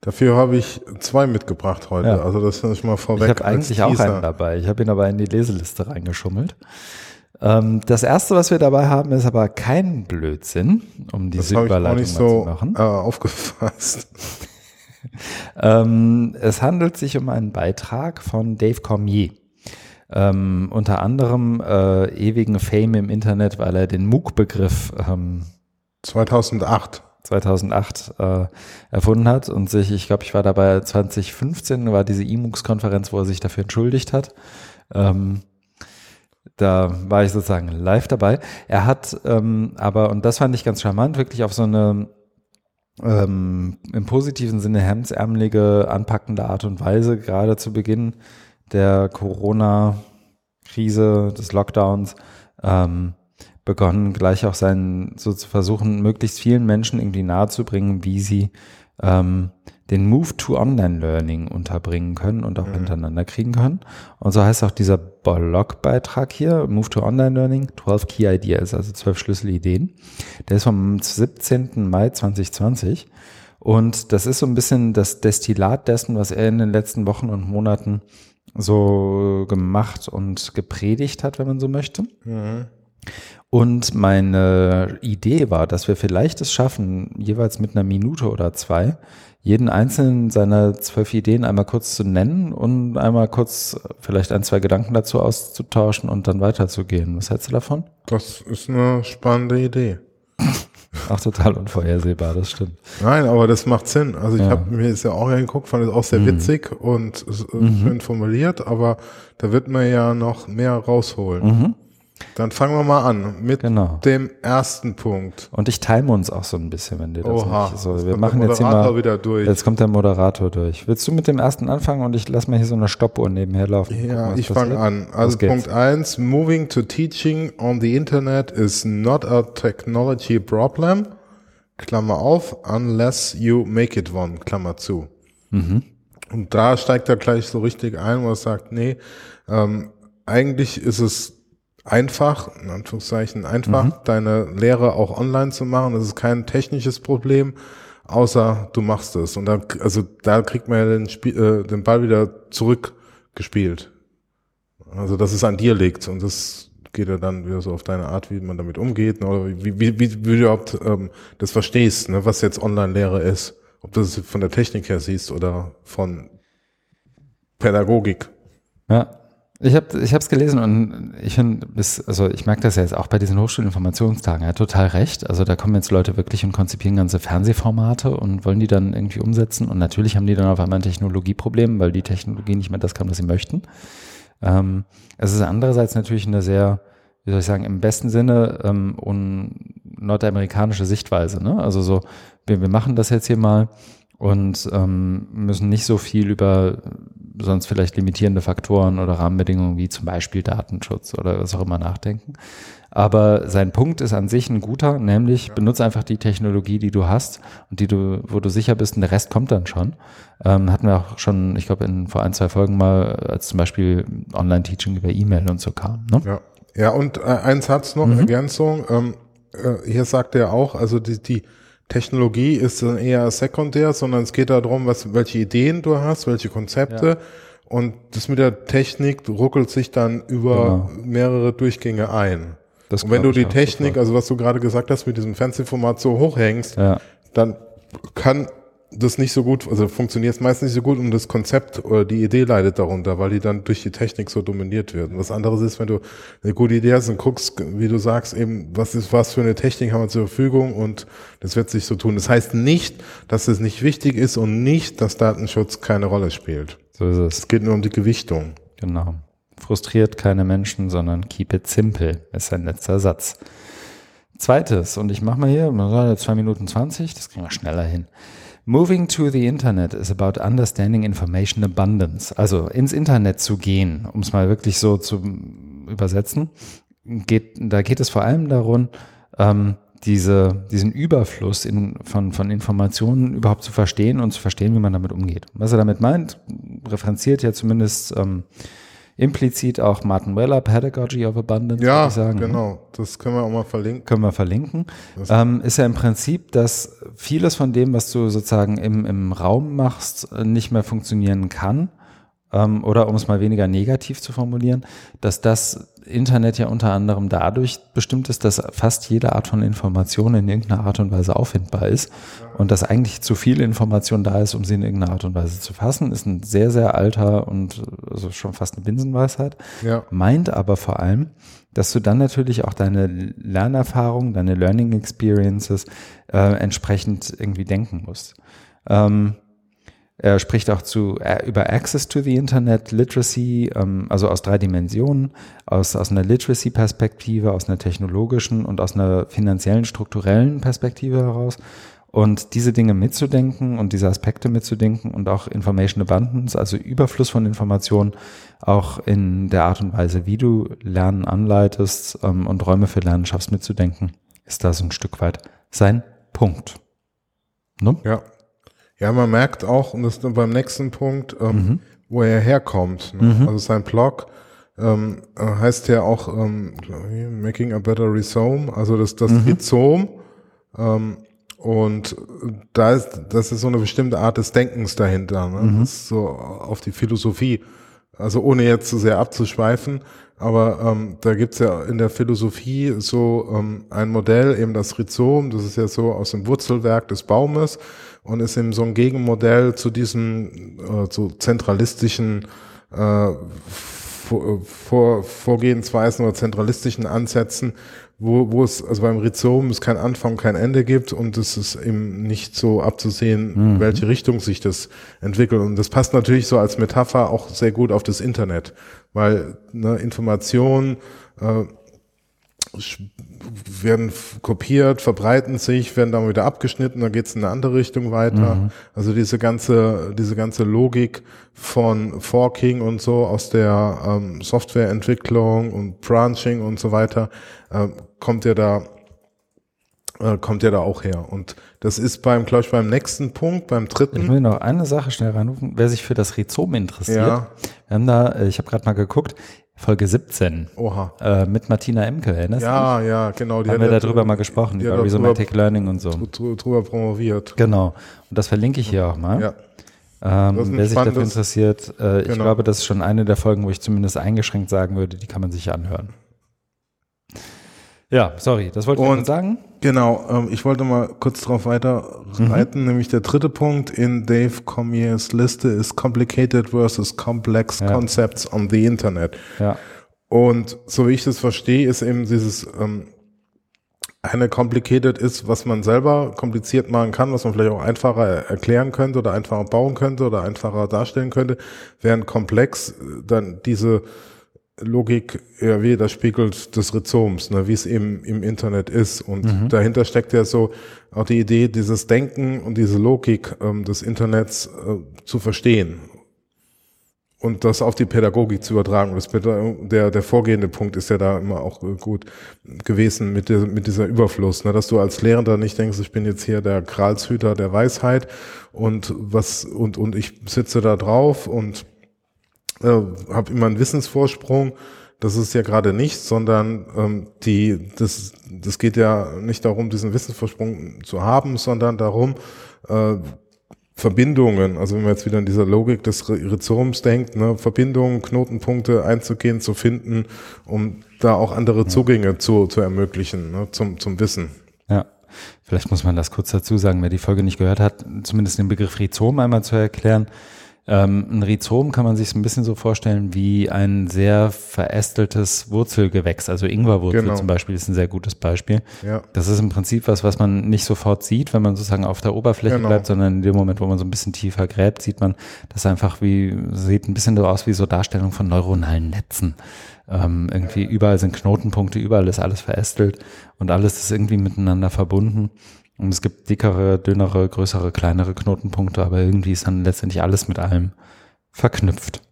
Dafür habe ich zwei mitgebracht heute. Ja. Also das ist mal vorweg. Ich habe eigentlich auch einen dabei. Ich habe ihn aber in die Leseliste reingeschummelt. Ähm, das erste, was wir dabei haben, ist aber kein Blödsinn, um diese das habe ich auch Überleitung nicht so zu machen. äh, aufgefasst. [LAUGHS] Ähm, es handelt sich um einen Beitrag von Dave Cormier. Ähm, unter anderem äh, ewigen Fame im Internet, weil er den MOOC-Begriff ähm, 2008. 2008 äh, erfunden hat und sich, ich glaube, ich war dabei 2015, war diese E-MOOCs-Konferenz, wo er sich dafür entschuldigt hat. Ähm, da war ich sozusagen live dabei. Er hat ähm, aber, und das fand ich ganz charmant, wirklich auf so eine ähm, im positiven Sinne hemdsärmelige, anpackende Art und Weise, gerade zu Beginn der Corona-Krise, des Lockdowns, ähm, begonnen, gleich auch sein, so zu versuchen, möglichst vielen Menschen irgendwie nahezubringen, wie sie ähm, den Move to Online Learning unterbringen können und auch Mhm. hintereinander kriegen können. Und so heißt auch dieser Blogbeitrag hier, Move to Online Learning, 12 Key Ideas, also 12 Schlüsselideen. Der ist vom 17. Mai 2020. Und das ist so ein bisschen das Destillat dessen, was er in den letzten Wochen und Monaten so gemacht und gepredigt hat, wenn man so möchte. Mhm. Und meine Idee war, dass wir vielleicht es schaffen, jeweils mit einer Minute oder zwei, jeden einzelnen seiner zwölf Ideen einmal kurz zu nennen und einmal kurz vielleicht ein, zwei Gedanken dazu auszutauschen und dann weiterzugehen. Was hältst du davon? Das ist eine spannende Idee. [LAUGHS] [LAUGHS] Auch total unvorhersehbar, das stimmt. Nein, aber das macht Sinn. Also ich Ja. habe mir das ja auch angeguckt, fand es auch sehr Mhm. witzig und äh, schön formuliert, aber da wird man ja noch mehr rausholen. Mhm. Dann fangen wir mal an mit Genau. dem ersten Punkt. Und ich time uns auch so ein bisschen, wenn dir das Oha, nicht so. jetzt Wir machen jetzt hier mal. wieder durch. Jetzt kommt der Moderator durch. Willst du mit dem ersten anfangen und ich lass mal hier so eine Stoppuhr nebenher laufen? Gucken, Ja, was ich fange an. Also. Punkt eins: moving to teaching on the Internet is not a technology problem, Klammer auf, unless you make it one, Klammer zu. Mhm. Und da steigt er gleich so richtig ein, wo er sagt, nee, ähm, eigentlich ist es einfach, in Anführungszeichen einfach, Mhm. deine Lehre auch online zu machen. Das ist kein technisches Problem, außer du machst es. Und dann, also da kriegt man ja den, Spiel, äh, den Ball wieder zurückgespielt. Also dass es an dir liegt und das geht ja dann wieder so auf deine Art, wie man damit umgeht, ne, oder wie, wie, wie, wie du überhaupt ähm, das verstehst, ne, was jetzt Online-Lehre ist. Ob du das von der Technik her siehst oder von Pädagogik. Ja. Ich habe es gelesen und ich finde, also ich merke das ja jetzt auch bei diesen Hochschulinformationstagen, er hat total recht. Also da kommen jetzt Leute wirklich und konzipieren ganze Fernsehformate und wollen die dann irgendwie umsetzen. Und natürlich haben die dann auf einmal ein Technologieproblem, weil die Technologie nicht mehr das kann, was sie möchten. Ähm, es ist andererseits natürlich eine sehr, wie soll ich sagen, im besten Sinne ähm, un nordamerikanische Sichtweise. Ne? Also so, wir, wir machen das jetzt hier mal und ähm, müssen nicht so viel über sonst vielleicht limitierende Faktoren oder Rahmenbedingungen wie zum Beispiel Datenschutz oder was auch immer nachdenken. Aber sein Punkt ist an sich ein guter, nämlich benutze einfach die Technologie, die du hast und die du, wo du sicher bist, und der Rest kommt dann schon. Ähm, hatten wir auch schon, ich glaube, in vor ein, zwei Folgen mal, als zum Beispiel Online-Teaching über E-Mail und so kam. Ne? Ja, ja und äh, ein Satz noch, Mhm. Ergänzung. Ähm, äh, hier sagt er auch, also die, die Technologie ist dann eher sekundär, sondern es geht darum, was, welche Ideen du hast, welche Konzepte. Und das mit der Technik ruckelt sich dann über mehrere Durchgänge ein. Das Und wenn du die Technik, also was du gerade gesagt hast, mit diesem Fernsehformat so hochhängst, Ja. dann kann das nicht so gut, also funktioniert es meist nicht so gut und das Konzept oder die Idee leidet darunter, weil die dann durch die Technik so dominiert wird. Und was anderes ist, wenn du eine gute Idee hast und guckst, wie du sagst, eben, was ist, was für eine Technik haben wir zur Verfügung und das wird sich so tun. Das heißt nicht, dass es nicht wichtig ist und nicht, dass Datenschutz keine Rolle spielt. So ist es. Es geht nur um die Gewichtung. Genau. Frustriert keine Menschen, sondern keep it simple, ist sein letzter Satz. Zweites, und ich mache mal hier, 2 Minuten 20, das kriegen wir schneller hin. Moving to the Internet is about understanding information abundance. Also ins Internet zu gehen, um es mal wirklich so zu übersetzen, geht, da geht es vor allem darum, ähm, diese, diesen Überfluss in, von, von Informationen überhaupt zu verstehen und zu verstehen, wie man damit umgeht. Was er damit meint, referenziert ja zumindest ähm, implizit auch Martin Weller, Pedagogy of Abundance, Ja, würde ich sagen. ne? genau. Das können wir auch mal verlinken. Können wir verlinken. Ähm, ist ja im Prinzip, dass vieles von dem, was du sozusagen im, im Raum machst, nicht mehr funktionieren kann. Ähm, oder um es mal weniger negativ zu formulieren, dass das Internet ja unter anderem dadurch bestimmt ist, dass fast jede Art von Information in irgendeiner Art und Weise auffindbar ist und dass eigentlich zu viel Information da ist, um sie in irgendeiner Art und Weise zu fassen, ist ein sehr, sehr alter und also schon fast eine Binsenweisheit. Ja. Meint aber vor allem, dass du dann natürlich auch deine Lernerfahrung, deine Learning Experiences äh, entsprechend irgendwie denken musst. Ähm, er spricht auch zu, äh, über Access to the Internet, Literacy, ähm, also aus drei Dimensionen, aus, aus einer Literacy-Perspektive, aus einer technologischen und aus einer finanziellen, strukturellen Perspektive heraus. Und diese Dinge mitzudenken und diese Aspekte mitzudenken und auch Information Abundance, also Überfluss von Informationen, auch in der Art und Weise, wie du Lernen anleitest ähm, und Räume für Lernen schaffst, mitzudenken, ist da so ein Stück weit sein Punkt. Ne? Ja. Ja, man merkt auch, und das ist beim nächsten Punkt, ähm, mhm. wo er herkommt. Ne? Mhm. Also sein Blog ähm, äh, heißt ja auch ähm, Making a Better Rhizome, also das, das mhm. Rhizom. Ähm, und da ist, das ist so eine bestimmte Art des Denkens dahinter. Ne? Mhm. Das ist so auf die Philosophie. Also ohne jetzt zu sehr abzuschweifen, aber ähm, da gibt's ja in der Philosophie so ähm, ein Modell, eben das Rhizom, das ist ja so aus dem Wurzelwerk des Baumes und ist eben so ein Gegenmodell zu diesen äh, so zentralistischen äh, vor, vor, Vorgehensweisen oder zentralistischen Ansätzen, wo, wo es, also beim Rhizom es kein Anfang, kein Ende gibt und es ist eben nicht so abzusehen, mhm. in welche Richtung sich das entwickelt. Und das passt natürlich so als Metapher auch sehr gut auf das Internet, weil ne, Information äh, werden kopiert, verbreiten sich, werden dann wieder abgeschnitten, dann geht es in eine andere Richtung weiter. Mhm. Also diese ganze, diese ganze Logik von Forking und so aus der ähm, Softwareentwicklung und Branching und so weiter äh, kommt ja da äh, kommt ja da auch her. Und das ist beim, glaube ich, beim nächsten Punkt, beim dritten. Ich will noch eine Sache schnell reinrufen. Wer sich für das Rhizom interessiert, ja. wir haben da, äh, ich habe gerade mal geguckt, Folge 17. Oha. Äh, mit Martina Emke, erinnerst Ja, ja, genau. Die haben wir darüber mal gesprochen, über Rhizomatic Learning und so. Drüber promoviert. Genau. Und das verlinke ich hier auch mal. Ja. Ähm, wer sich dafür interessiert, äh, ich genau. glaube, das ist schon eine der Folgen, wo ich zumindest eingeschränkt sagen würde, die kann man sich anhören. Ja, sorry, das wollte ich und, sagen. Genau, ähm, ich wollte mal kurz darauf weiter reiten, mhm. nämlich der dritte Punkt in Dave Cormiers Liste ist Complicated versus Complex ja. Concepts on the Internet. Ja. Und so wie ich das verstehe, ist eben dieses ähm, eine Complicated ist, was man selber kompliziert machen kann, was man vielleicht auch einfacher erklären könnte oder einfacher bauen könnte oder einfacher darstellen könnte, während komplex äh, dann diese Logik eher widerspiegelt des Rhizoms, ne, wie es eben im Internet ist. Und mhm. dahinter steckt ja so auch die Idee, dieses Denken und diese Logik ähm, des Internets äh, zu verstehen und das auf die Pädagogik zu übertragen. Das, der, der vorgehende Punkt ist ja da immer auch äh, gut gewesen mit, der, mit dieser Überfluss, ne, dass du als Lehrender nicht denkst, ich bin jetzt hier der Kralshüter der Weisheit und was und und ich sitze da drauf und äh, habe immer einen Wissensvorsprung. Das ist ja gerade nicht, sondern ähm, die, das, das geht ja nicht darum, diesen Wissensvorsprung zu haben, sondern darum, äh, Verbindungen, also wenn man jetzt wieder in dieser Logik des Rhizoms denkt, ne, Verbindungen, Knotenpunkte einzugehen, zu finden, um da auch andere Zugänge zu, zu ermöglichen, ne, zum, zum Wissen. Ja. Vielleicht muss man das kurz dazu sagen, wer die Folge nicht gehört hat, zumindest den Begriff Rhizom einmal zu erklären. Ähm, ein Rhizom kann man sich ein bisschen so vorstellen wie ein sehr verästeltes Wurzelgewächs. Also Ingwerwurzel genau. zum Beispiel ist ein sehr gutes Beispiel. Ja. Das ist im Prinzip was, was man nicht sofort sieht, wenn man sozusagen auf der Oberfläche genau. bleibt, sondern in dem Moment, wo man so ein bisschen tiefer gräbt, sieht man das einfach wie, sieht ein bisschen so aus wie so Darstellung von neuronalen Netzen. Ähm, irgendwie überall sind Knotenpunkte, überall ist alles verästelt und alles ist irgendwie miteinander verbunden. Und es gibt dickere, dünnere, größere, kleinere Knotenpunkte, aber irgendwie ist dann letztendlich alles mit allem verknüpft.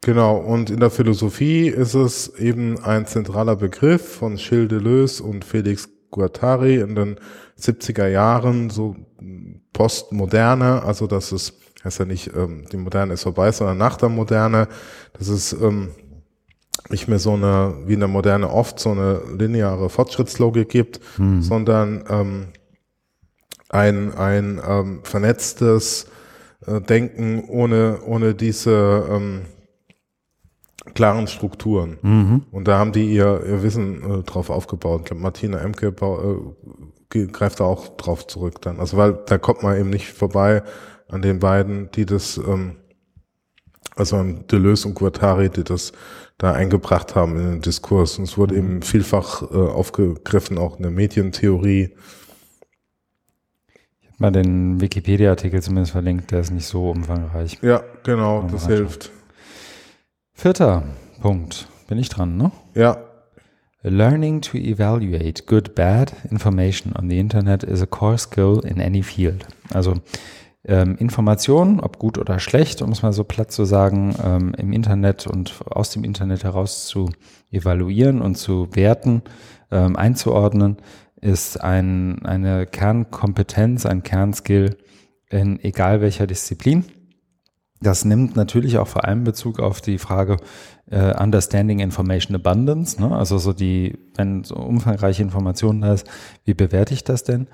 Genau, und in der Philosophie ist es eben ein zentraler Begriff von Gilles Deleuze und Felix Guattari in den 70er Jahren, so Postmoderne, also das ist, heißt ja nicht, ähm, die Moderne ist vorbei, sondern nach der Moderne, das ist ähm, nicht mehr so eine, wie in der Moderne oft, so eine lineare Fortschrittslogik gibt, hm. sondern ähm, ein, ein ähm, vernetztes äh, Denken ohne, ohne diese ähm, klaren Strukturen. Mhm. Und da haben die ihr, ihr Wissen äh, drauf aufgebaut. Ich glaube, Martina Emke äh, greift da auch drauf zurück dann. Also weil da kommt man eben nicht vorbei an den beiden, die das, ähm, also an Deleuze und Guattari, die das da eingebracht haben in den Diskurs. Und es wurde eben vielfach äh, aufgegriffen, auch in der Medientheorie. Ich habe mal den Wikipedia-Artikel zumindest verlinkt, der ist nicht so umfangreich. Ja, genau, Mal das hilft. Vierter Punkt. Bin ich dran, ne? Ja, Learning to evaluate good, bad information on the Internet is a core skill in any field. Also ähm, Informationen, ob gut oder schlecht, um es mal so platt zu sagen, ähm, im Internet und aus dem Internet heraus zu evaluieren und zu werten, ähm, einzuordnen, ist ein, eine Kernkompetenz, ein Kernskill in egal welcher Disziplin. Das nimmt natürlich auch vor allem Bezug auf die Frage äh, Understanding Information Abundance, ne? also so die, wenn so umfangreiche Informationen da ist, wie bewerte ich das denn?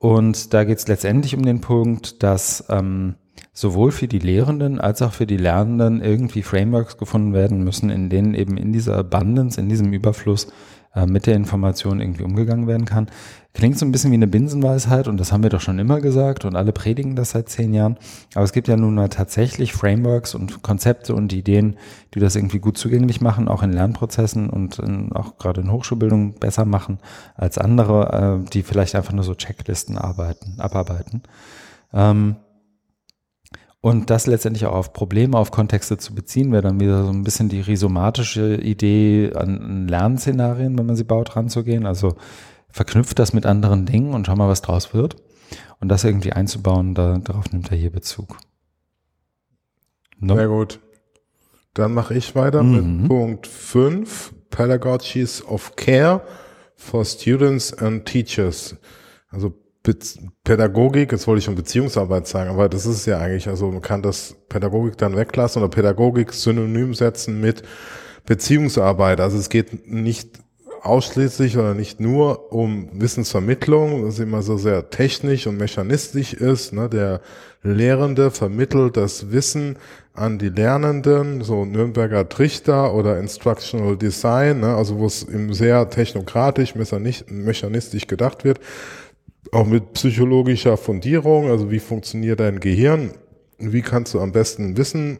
Und da geht es letztendlich um den Punkt, dass ähm, sowohl für die Lehrenden als auch für die Lernenden irgendwie Frameworks gefunden werden müssen, in denen eben in dieser Abundance, in diesem Überfluss äh, mit der Information irgendwie umgegangen werden kann. Klingt so ein bisschen wie eine Binsenweisheit und das haben wir doch schon immer gesagt und alle predigen das seit zehn Jahren. Aber es gibt ja nun mal tatsächlich Frameworks und Konzepte und Ideen, die das irgendwie gut zugänglich machen, auch in Lernprozessen und in, auch gerade in Hochschulbildung besser machen als andere, äh, die vielleicht einfach nur so Checklisten arbeiten, abarbeiten. Ähm, und das letztendlich auch auf Probleme, auf Kontexte zu beziehen, wäre dann wieder so ein bisschen die rhizomatische Idee an, Lernszenarien, wenn man sie baut, ranzugehen. Also verknüpft das mit anderen Dingen und schau mal, was draus wird. Und das irgendwie einzubauen, da, darauf nimmt er hier Bezug. No? sehr gut. Dann mache ich weiter Mhm. mit Punkt 5, Pedagogies of Care for Students and Teachers. Also Be Pädagogik, jetzt wollte ich schon Beziehungsarbeit sagen, aber das ist es ja eigentlich, also man kann das Pädagogik dann weglassen oder Pädagogik synonym setzen mit Beziehungsarbeit. Also es geht nicht ausschließlich oder nicht nur um Wissensvermittlung, das immer so sehr technisch und mechanistisch ist. Ne? Der Lehrende vermittelt das Wissen an die Lernenden, so Nürnberger Trichter oder Instructional Design, ne? also wo es eben sehr technokratisch, mechanistisch gedacht wird, auch mit psychologischer Fundierung, also wie funktioniert dein Gehirn, wie kannst du am besten Wissen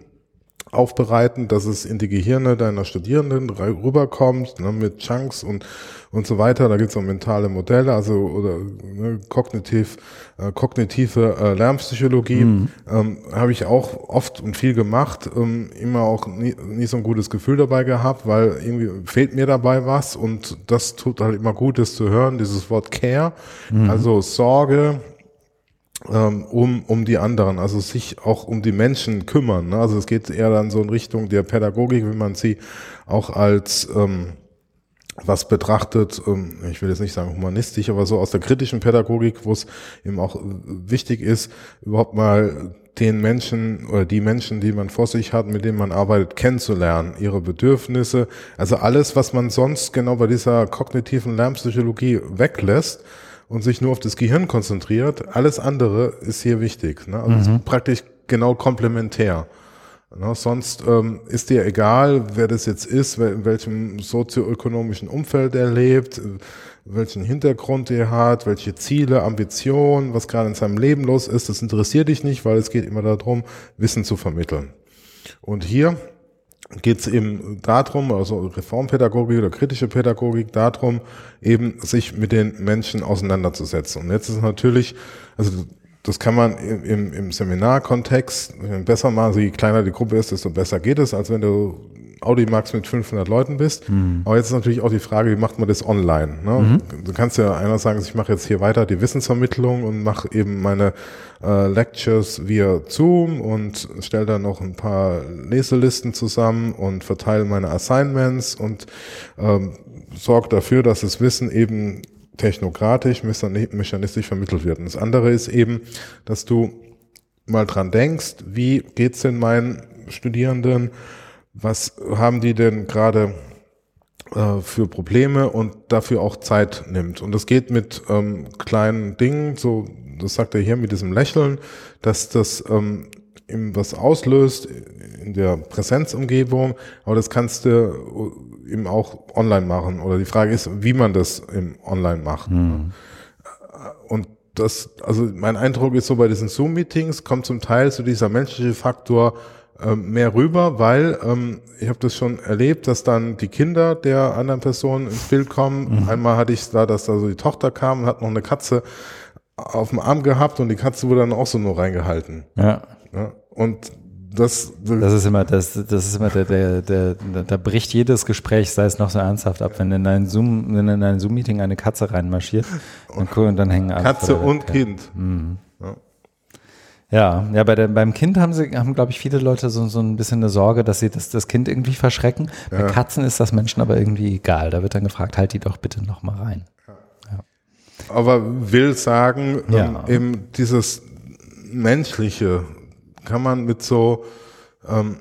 aufbereiten, dass es in die Gehirne deiner Studierenden rüberkommt, ne, mit Chunks und und so weiter. Da gibt es auch mentale Modelle, also oder ne, kognitiv, äh, kognitive äh, Lernpsychologie. Ähm, habe ich auch oft und viel gemacht, ähm, immer auch nie, nie so ein gutes Gefühl dabei gehabt, weil irgendwie fehlt mir dabei was. Und das tut halt immer gut, das zu hören, dieses Wort Care, also Sorge, um, um die anderen, also sich auch um die Menschen kümmern. Ne? Also es geht eher dann so in Richtung der Pädagogik, wie man sie auch als ähm, was betrachtet, ähm, ich will jetzt nicht sagen humanistisch, aber so aus der kritischen Pädagogik, wo es eben auch wichtig ist, überhaupt mal den Menschen oder die Menschen, die man vor sich hat, mit denen man arbeitet, kennenzulernen, ihre Bedürfnisse, also alles, was man sonst genau bei dieser kognitiven Lernpsychologie weglässt und sich nur auf das Gehirn konzentriert, alles andere ist hier wichtig. Ne? Also es ist praktisch genau komplementär. Ne, sonst ähm, ist dir egal, wer das jetzt ist, in welchem sozioökonomischen Umfeld er lebt, äh, welchen Hintergrund er hat, welche Ziele, Ambitionen, was gerade in seinem Leben los ist. Das interessiert dich nicht, weil es geht immer darum, Wissen zu vermitteln. Und hier geht es eben darum, also Reformpädagogik oder kritische Pädagogik, darum, eben sich mit den Menschen auseinanderzusetzen. Und jetzt ist natürlich, also das kann man im, im, Seminarkontext besser machen. Also je kleiner die Gruppe ist, desto besser geht es, als wenn du Audimax mit 500 Leuten bist. Aber jetzt ist natürlich auch die Frage, wie macht man das online? Ne? Du kannst ja einer sagen, ich mache jetzt hier weiter die Wissensvermittlung und mache eben meine äh, Lectures via Zoom und stelle dann noch ein paar Leselisten zusammen und verteile meine Assignments und ähm, sorge dafür, dass das Wissen eben technokratisch, mechanistisch vermittelt wird. Und das andere ist eben, dass du mal dran denkst, wie geht's denn meinen Studierenden, was haben die denn gerade äh, für Probleme und dafür auch Zeit nimmt. Und das geht mit ähm, kleinen Dingen, so das sagt er hier mit diesem Lächeln, dass das ähm, ihm was auslöst in der Präsenzumgebung, aber das kannst du eben auch online machen. Oder die Frage ist, wie man das im Online macht. Mhm. Und das, also mein Eindruck ist so bei diesen Zoom-Meetings kommt zum Teil so dieser menschliche Faktor ähm, mehr rüber, weil ähm, ich habe das schon erlebt, dass dann die Kinder der anderen Person ins Bild kommen. Mhm. Einmal hatte ich da, dass da so die Tochter kam und hat noch eine Katze auf dem Arm gehabt und die Katze wurde dann auch so nur reingehalten. Ja. ja. Und das, das ist immer, das, das ist immer der, der, der, da bricht jedes Gespräch, sei es noch so ernsthaft ab, wenn in ein Zoom, wenn in ein Zoom-Meeting eine Katze reinmarschiert, dann, und dann hängen alle. Katze und Kind. Mhm. Ja. Ja, ja, bei der, beim Kind haben sie, haben, glaube ich, viele Leute so, so ein bisschen eine Sorge, dass sie das, das Kind irgendwie verschrecken. Bei Katzen ist das Menschen aber irgendwie egal. Da wird dann gefragt, halt die doch bitte noch mal rein. Aber will sagen, ähm, ja. eben dieses Menschliche kann man mit so, ähm,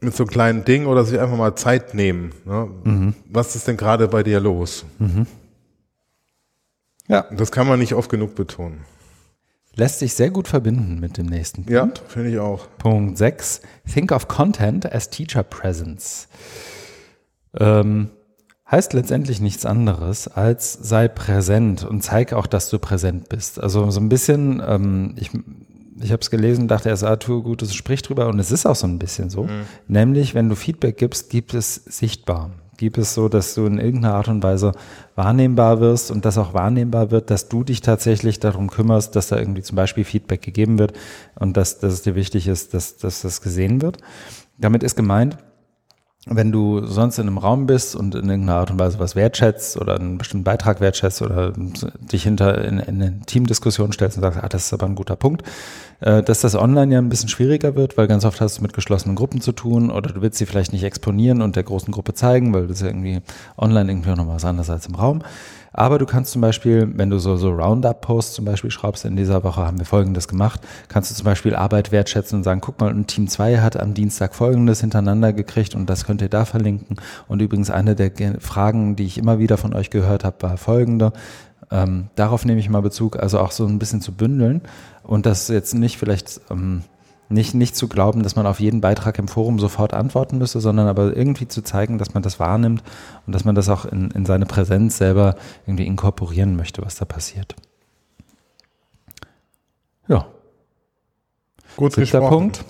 mit so kleinen Dingen oder sich einfach mal Zeit nehmen. Ne? Mhm. Was ist denn gerade bei dir los? Mhm. Ja. Das kann man nicht oft genug betonen. Lässt sich sehr gut verbinden mit dem nächsten Punkt. Ja, finde ich auch. Punkt 6. Think of Content as Teacher Presence. Ähm, heißt letztendlich nichts anderes als sei präsent und zeig auch, dass du präsent bist. Also so ein bisschen, ähm, ich, ich habe es gelesen, dachte erst, ah, tu gutes, sprich drüber und es ist auch so ein bisschen so. Mhm. Nämlich, wenn du Feedback gibst, gibt es sichtbar gibt es so, dass du in irgendeiner Art und Weise wahrnehmbar wirst und das auch wahrnehmbar wird, dass du dich tatsächlich darum kümmerst, dass da irgendwie zum Beispiel Feedback gegeben wird und dass, dass es dir wichtig ist, dass, dass das gesehen wird. Damit ist gemeint, wenn du sonst in einem Raum bist und in irgendeiner Art und Weise was wertschätzt oder einen bestimmten Beitrag wertschätzt oder dich hinter in, in eine Teamdiskussion stellst und sagst, ah, das ist aber ein guter Punkt, äh, dass das online ja ein bisschen schwieriger wird, weil ganz oft hast du mit geschlossenen Gruppen zu tun oder du willst sie vielleicht nicht exponieren und der großen Gruppe zeigen, weil das ja irgendwie online irgendwie noch mal was anderes als im Raum. Aber du kannst zum Beispiel, wenn du so, so Roundup-Posts zum Beispiel schraubst, in dieser Woche haben wir Folgendes gemacht, kannst du zum Beispiel Arbeit wertschätzen und sagen, guck mal, ein Team 2 hat am Dienstag Folgendes hintereinander gekriegt und das könnt ihr da verlinken. Und übrigens eine der Fragen, die ich immer wieder von euch gehört habe, war folgende. Ähm, darauf nehme ich mal Bezug, also auch so ein bisschen zu bündeln und das jetzt nicht vielleicht ähm, nicht, nicht zu glauben, dass man auf jeden Beitrag im Forum sofort antworten müsste, sondern aber irgendwie zu zeigen, dass man das wahrnimmt und dass man das auch in, in seine Präsenz selber irgendwie inkorporieren möchte, was da passiert. Ja. Gut Siebter gesprochen. Punkt.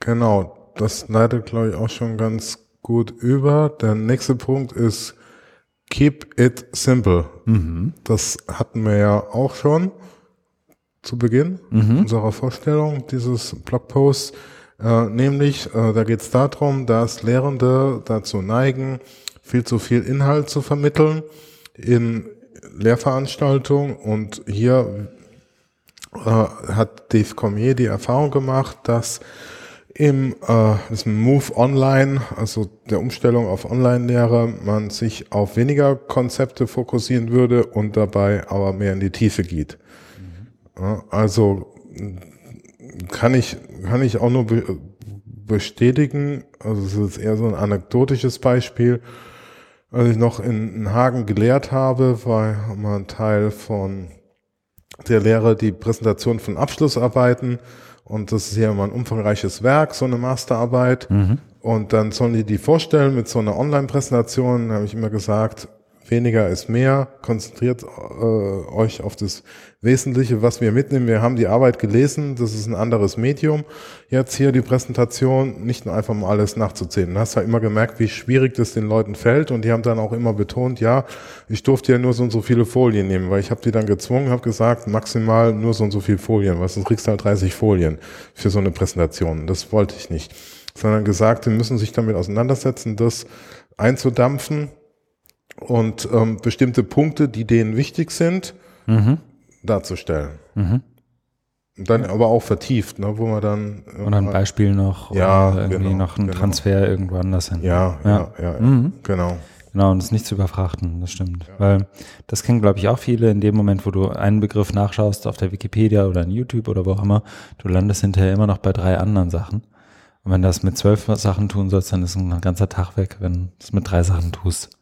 Genau, das leitet, glaube ich, auch schon ganz gut über. Der nächste Punkt ist Keep it simple. Mhm. Das hatten wir ja auch schon zu Beginn mhm. unserer Vorstellung dieses Blogposts. Äh, nämlich, äh, da geht es darum, dass Lehrende dazu neigen, viel zu viel Inhalt zu vermitteln in Lehrveranstaltungen. Und hier äh, hat Dave Cormier die Erfahrung gemacht, dass im äh, diesem Move Online, also der Umstellung auf Online-Lehre, man sich auf weniger Konzepte fokussieren würde und dabei aber mehr in die Tiefe geht. Also kann ich, kann ich auch nur be bestätigen, also es ist eher so ein anekdotisches Beispiel. Als ich noch in, in Hagen gelehrt habe, war mal ein Teil von der Lehre die Präsentation von Abschlussarbeiten und das ist ja immer ein umfangreiches Werk, so eine Masterarbeit. Mhm. Und dann sollen die die vorstellen mit so einer Online-Präsentation. Da habe ich immer gesagt, weniger ist mehr, konzentriert äh, euch auf das Wesentliche, was wir mitnehmen. Wir haben die Arbeit gelesen, das ist ein anderes Medium. Jetzt hier die Präsentation, nicht nur einfach mal alles nachzuzählen. Du hast ja immer gemerkt, wie schwierig das den Leuten fällt und die haben dann auch immer betont, ja, ich durfte ja nur so und so viele Folien nehmen, weil ich habe die dann gezwungen, habe gesagt, maximal nur so und so viele Folien, weil sonst kriegst du halt 30 Folien für so eine Präsentation. Das wollte ich nicht. Sondern gesagt, die müssen sich damit auseinandersetzen, das einzudampfen und ähm, bestimmte Punkte, die denen wichtig sind, mhm. darzustellen. Mhm. Dann aber auch vertieft, ne, wo man dann. Und ein Beispiel noch, ja, irgendwie genau, noch ein genau. Transfer irgendwo anders hin. Ja, ja, ja, ja mhm. genau. Genau, und es nicht zu überfrachten, das stimmt. Ja. Weil das kennen, glaube ich, auch viele in dem Moment, wo du einen Begriff nachschaust auf der Wikipedia oder in YouTube oder wo auch immer, du landest hinterher immer noch bei drei anderen Sachen. Und wenn du das mit zwölf Sachen tun sollst, dann ist ein ganzer Tag weg, wenn du es mit drei Sachen tust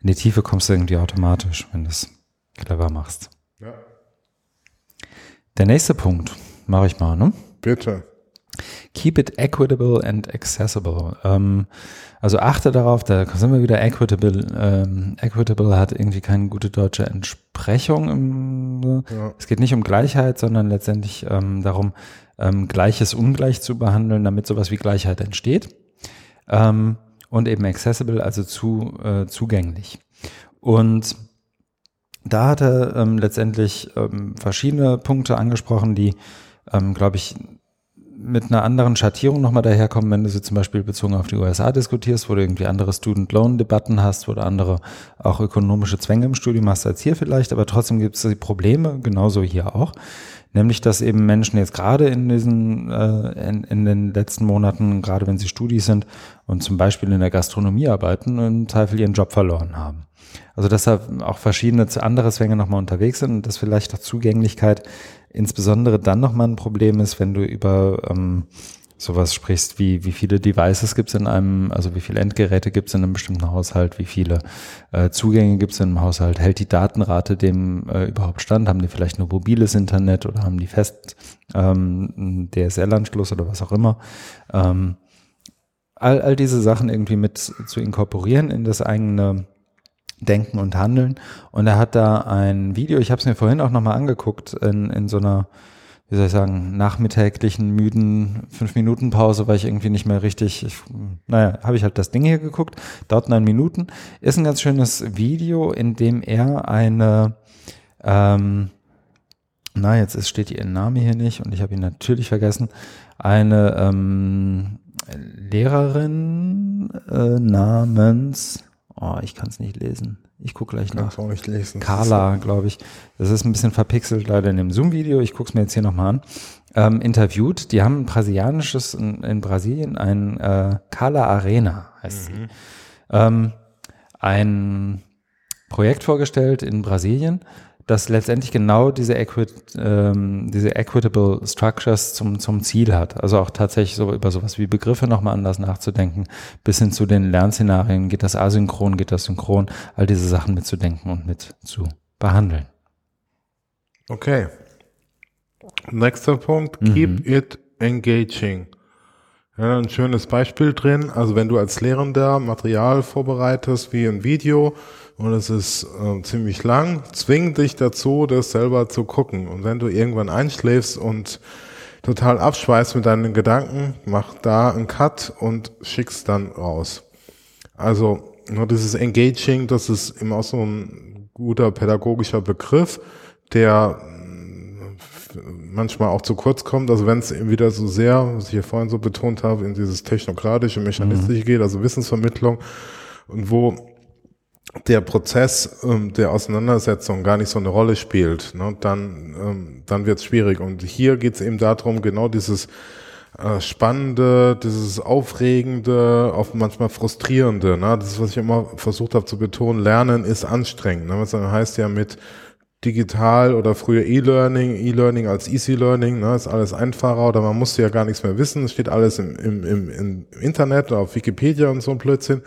in die Tiefe kommst du irgendwie automatisch, wenn du es clever machst. Ja. Der nächste Punkt mache ich mal, ne? Bitte. Keep it equitable and accessible. Ähm, also achte darauf, da sind wir wieder equitable. Ähm, equitable hat irgendwie keine gute deutsche Entsprechung. Im, ja. Es geht nicht um Gleichheit, sondern letztendlich ähm, darum, ähm, Gleiches ungleich zu behandeln, damit sowas wie Gleichheit entsteht. Ähm, und eben accessible, also zu, äh, zugänglich. Und da hat er ähm, letztendlich ähm, verschiedene Punkte angesprochen, die, ähm, glaube ich, mit einer anderen Schattierung nochmal daherkommen, wenn du sie zum Beispiel bezogen auf die USA diskutierst, wo du irgendwie andere Student-Loan-Debatten hast, wo du andere auch ökonomische Zwänge im Studium hast als hier vielleicht, aber trotzdem gibt es die Probleme, genauso hier auch. Nämlich, dass eben Menschen jetzt gerade in diesen, äh, in, in den letzten Monaten, gerade wenn sie Studis sind und zum Beispiel in der Gastronomie arbeiten, im Zweifel ihren Job verloren haben. Also dass da auch verschiedene andere Zwänge nochmal unterwegs sind und dass vielleicht auch Zugänglichkeit insbesondere dann nochmal ein Problem ist, wenn du über ähm, sowas sprichst, wie wie viele Devices gibt es in einem, also wie viele Endgeräte gibt es in einem bestimmten Haushalt, wie viele äh, Zugänge gibt es in einem Haushalt, hält die Datenrate dem äh, überhaupt stand, haben die vielleicht nur mobiles Internet oder haben die fest ähm, DSL-Anschluss oder was auch immer. Ähm, all, all diese Sachen irgendwie mit zu inkorporieren in das eigene Denken und Handeln. Und er hat da ein Video, ich habe es mir vorhin auch nochmal angeguckt, in, in so einer, wie soll ich sagen, nachmittäglichen, müden Fünf-Minuten-Pause, weil ich irgendwie nicht mehr richtig, ich, naja, habe ich halt das Ding hier geguckt, dauert neun Minuten. Ist ein ganz schönes Video, in dem er eine, ähm, na, jetzt ist, steht ihr Name hier nicht und ich habe ihn natürlich vergessen, eine ähm, Lehrerin äh, namens Oh, ich kann es nicht lesen. Ich gucke gleich nach. Kannst auch nicht lesen. Carla, glaube ich. Das ist ein bisschen verpixelt leider in dem Zoom-Video. Ich gucke es mir jetzt hier nochmal an. Ähm, interviewt. Die haben ein brasilianisches in, in Brasilien, ein äh, Carla Arena heißt mhm. sie. Ähm, ein Projekt vorgestellt in Brasilien, das letztendlich genau diese, Equit, ähm, diese Equitable Structures zum, zum Ziel hat. Also auch tatsächlich so über sowas wie Begriffe nochmal anders nachzudenken, bis hin zu den Lernszenarien, geht das asynchron, geht das synchron, all diese Sachen mitzudenken und mit zu behandeln. Okay. Nächster Punkt, mhm. keep it engaging. Ja, ein schönes Beispiel drin. Also wenn du als Lehrender Material vorbereitest wie ein Video, und es ist äh, ziemlich lang, zwing dich dazu, das selber zu gucken. Und wenn du irgendwann einschläfst und total abschweißt mit deinen Gedanken, mach da einen Cut und schick's dann raus. Also nur dieses Engaging, das ist immer auch so ein guter pädagogischer Begriff, der äh, manchmal auch zu kurz kommt. Also wenn es wieder so sehr, was ich hier vorhin so betont habe, in dieses technokratische, mechanistische mhm. geht, also Wissensvermittlung und wo der Prozess ähm, der Auseinandersetzung gar nicht so eine Rolle spielt, ne, dann, ähm, dann wird es schwierig. Und hier geht es eben darum, genau dieses äh, Spannende, dieses Aufregende, auch manchmal Frustrierende. Ne? Das ist, was ich immer versucht habe zu betonen, Lernen ist anstrengend. Ne? Das heißt ja mit digital oder früher E-Learning, E-Learning als Easy Learning, ne, ist alles einfacher oder man muss ja gar nichts mehr wissen, es steht alles im, im, im, im Internet oder auf Wikipedia und so ein Blödsinn,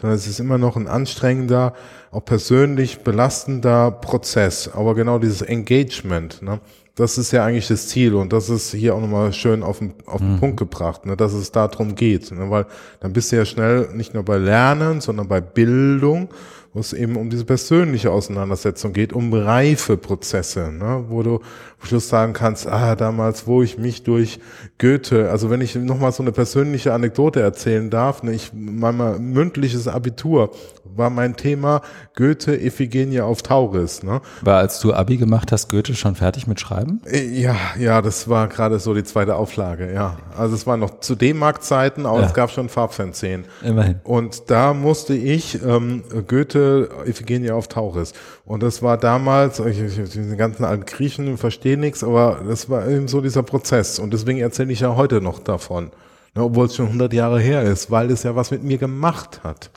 sondern es ist immer noch ein anstrengender, auch persönlich belastender Prozess. Aber genau dieses Engagement, ne, das ist ja eigentlich das Ziel und das ist hier auch nochmal schön auf den, auf den mhm. Punkt gebracht, ne, dass es darum geht, ne, weil dann bist du ja schnell nicht nur bei Lernen, sondern bei Bildung wo es eben um diese persönliche Auseinandersetzung geht, um reife Prozesse, ne, wo du Schluss sagen kannst, ah, damals, wo ich mich durch Goethe, also wenn ich nochmal so eine persönliche Anekdote erzählen darf, ne, ich, mein mündliches Abitur war mein Thema Goethe, Iphigenie auf Tauris. Ne? War, als du Abi gemacht hast, Goethe schon fertig mit Schreiben? Äh, ja, ja, das war gerade so die zweite Auflage, ja. Also es war noch zu D-Mark-Zeiten, aber ja. es gab schon Farbfernsehen. Immerhin. Und da musste ich ähm, Goethe, Iphigenie auf Tauris. Und das war damals, ich, ich, die ganzen alten Griechen verstehen nichts, aber das war eben so dieser Prozess. Und deswegen erzähle ich ja heute noch davon. Ne, obwohl es schon 100 Jahre her ist, weil es ja was mit mir gemacht hat.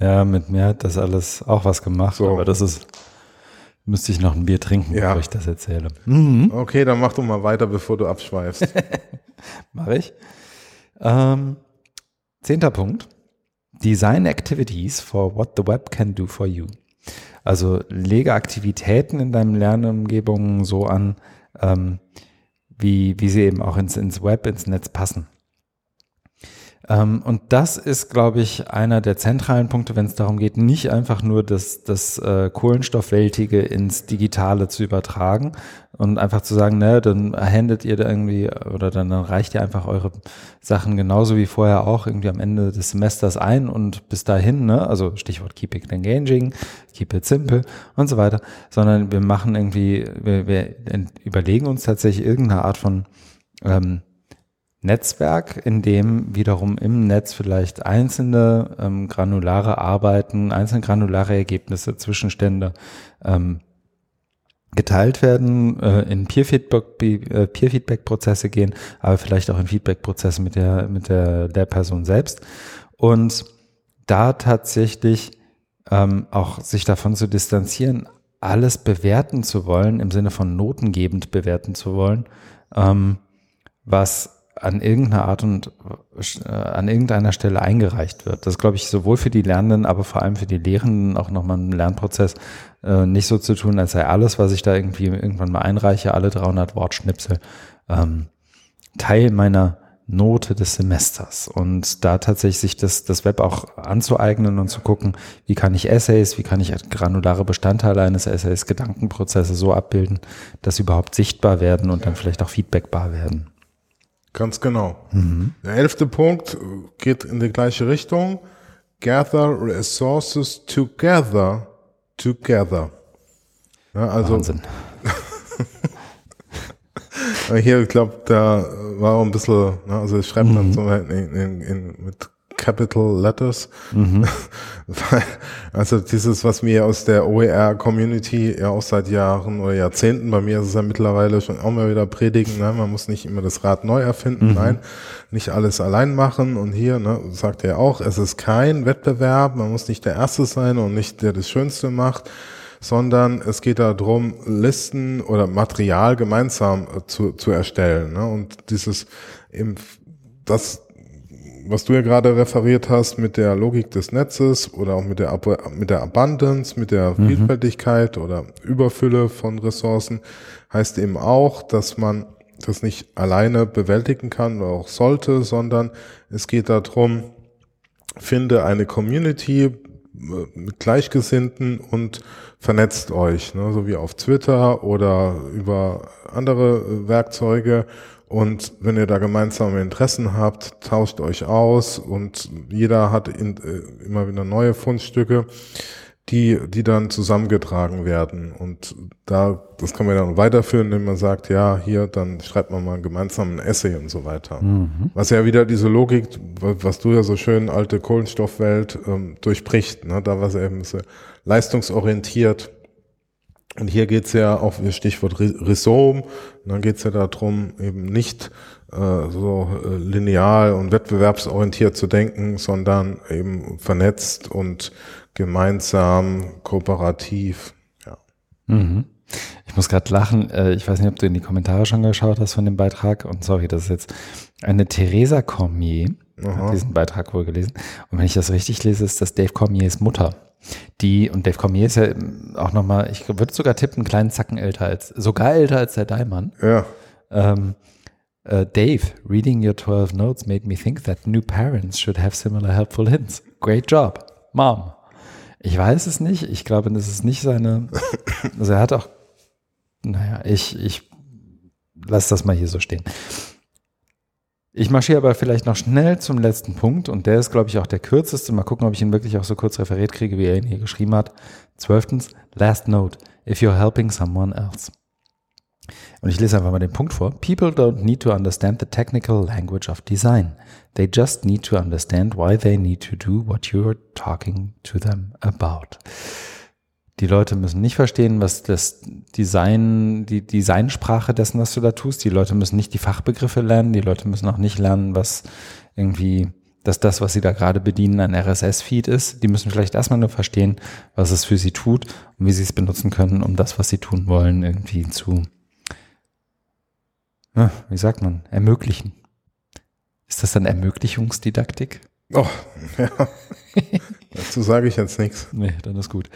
Ja, mit mir hat das alles auch was gemacht, so. aber das ist, müsste ich noch ein Bier trinken, ja. bevor ich das erzähle. Mhm. Okay, dann mach du mal weiter, bevor du abschweifst. [LAUGHS] mach ich. Ähm, zehnter Punkt. Design Activities for what the web can do for you. Also lege Aktivitäten in deinem Lernumgebung so an, ähm, wie, wie sie eben auch ins, ins Web, ins Netz passen. Ähm, und das ist, glaube ich, einer der zentralen Punkte, wenn es darum geht, nicht einfach nur das, das äh, Kohlenstoffwältige ins Digitale zu übertragen und einfach zu sagen, ne, dann handet ihr da irgendwie oder dann, dann reicht ihr einfach eure Sachen genauso wie vorher auch irgendwie am Ende des Semesters ein und bis dahin, ne, also Stichwort keep it engaging, keep it simple und so weiter, sondern wir machen irgendwie, wir, wir überlegen uns tatsächlich irgendeine Art von ähm, Netzwerk, in dem wiederum im Netz vielleicht einzelne ähm, granulare Arbeiten, einzelne granulare Ergebnisse, Zwischenstände ähm, geteilt werden, äh, in Peer-Feedback-Prozesse äh, Peer gehen, aber vielleicht auch in Feedback-Prozesse mit der, mit der, der Person selbst. Und da tatsächlich ähm, auch sich davon zu distanzieren, alles bewerten zu wollen, im Sinne von notengebend bewerten zu wollen, ähm, was an irgendeiner Art und äh, an irgendeiner Stelle eingereicht wird. Das glaube ich sowohl für die Lernenden, aber vor allem für die Lehrenden auch nochmal ein Lernprozess äh, nicht so zu tun, als sei alles, was ich da irgendwie irgendwann mal einreiche, alle 300 Wortschnipsel, ähm, Teil meiner Note des Semesters und da tatsächlich sich das, das Web auch anzueignen und zu gucken, wie kann ich Essays, wie kann ich granulare Bestandteile eines Essays, Gedankenprozesse so abbilden, dass sie überhaupt sichtbar werden und dann vielleicht auch feedbackbar werden. Ganz genau. Mhm. Der elfte Punkt geht in die gleiche Richtung. Gather resources together, together. Ja, also, Wahnsinn. [LAUGHS] hier, ich glaube, da war auch ein bisschen, ne, also ich schreibe mhm. dann so in, in, in, mit Capital Letters. Mhm. [LAUGHS] also dieses, was mir aus der OER-Community ja auch seit Jahren oder Jahrzehnten, bei mir ist es ja mittlerweile schon auch mal wieder predigen, ne? man muss nicht immer das Rad neu erfinden, mhm. nein, nicht alles allein machen. Und hier ne, sagt er auch, es ist kein Wettbewerb, man muss nicht der Erste sein und nicht der das Schönste macht sondern es geht darum, Listen oder Material gemeinsam äh, zu, zu erstellen. Ne? Und dieses, im, das was du ja gerade referiert hast mit der Logik des Netzes oder auch mit der, mit der Abundance, mit der mhm. Vielfältigkeit oder Überfülle von Ressourcen, heißt eben auch, dass man das nicht alleine bewältigen kann oder auch sollte, sondern es geht darum, finde eine Community äh, mit Gleichgesinnten und vernetzt euch, ne, so wie auf Twitter oder über andere äh, Werkzeuge und wenn ihr da gemeinsame Interessen habt, tauscht euch aus und jeder hat in, äh, immer wieder neue Fundstücke, die, die dann zusammengetragen werden. Und da, das kann man dann weiterführen, indem man sagt, ja, hier, dann schreibt man mal gemeinsam ein Essay und so weiter. Mhm. Was ja wieder diese Logik, was du ja so schön alte Kohlenstoffwelt ähm, durchbricht, ne? da war es eben so leistungsorientiert und hier geht's ja auch, Stichwort Rhizom, dann geht's ja darum, eben nicht äh, so äh, lineal und wettbewerbsorientiert zu denken, sondern eben vernetzt und gemeinsam, kooperativ. Ja. Mhm. Ich muss gerade lachen. Äh, ich weiß nicht, ob du in die Kommentare schon geschaut hast von dem Beitrag. Und sorry, das ist jetzt eine Theresa Cormier, Aha. diesen Beitrag wohl gelesen. Und wenn ich das richtig lese, ist das Dave Cormiers Mutter. Die, und Dave Cormier ist ja auch nochmal, ich würde sogar tippen, einen kleinen Zacken älter als, sogar älter als der Daimann. Ja. Ähm, uh, Dave, reading your 12 notes made me think that new parents should have similar helpful hints. Great job, Mom. Ich weiß es nicht. Ich glaube, das ist nicht seine. Also er hat auch. Naja, ich, ich lass das mal hier so stehen. Ich marschiere aber vielleicht noch schnell zum letzten Punkt und der ist, glaube ich, auch der kürzeste. Mal gucken, ob ich ihn wirklich auch so kurz referiert kriege, wie er ihn hier geschrieben hat. Zwölftens, last note, if you're helping someone else. Und ich lese einfach mal den Punkt vor. People don't need to understand the technical language of design. They just need to understand why they need to do what you're talking to them about. Die Leute müssen nicht verstehen, was das Design, die Designsprache dessen, was du da tust. Die Leute müssen nicht die Fachbegriffe lernen. Die Leute müssen auch nicht lernen, was irgendwie, dass das, was sie da gerade bedienen, ein RSS-Feed ist. Die müssen vielleicht erstmal nur verstehen, was es für sie tut und wie sie es benutzen können, um das, was sie tun wollen, irgendwie zu, wie sagt man, ermöglichen. Ist das dann Ermöglichungsdidaktik? Oh, ja. [LAUGHS] Dazu sage ich jetzt nichts. Nee, dann ist gut.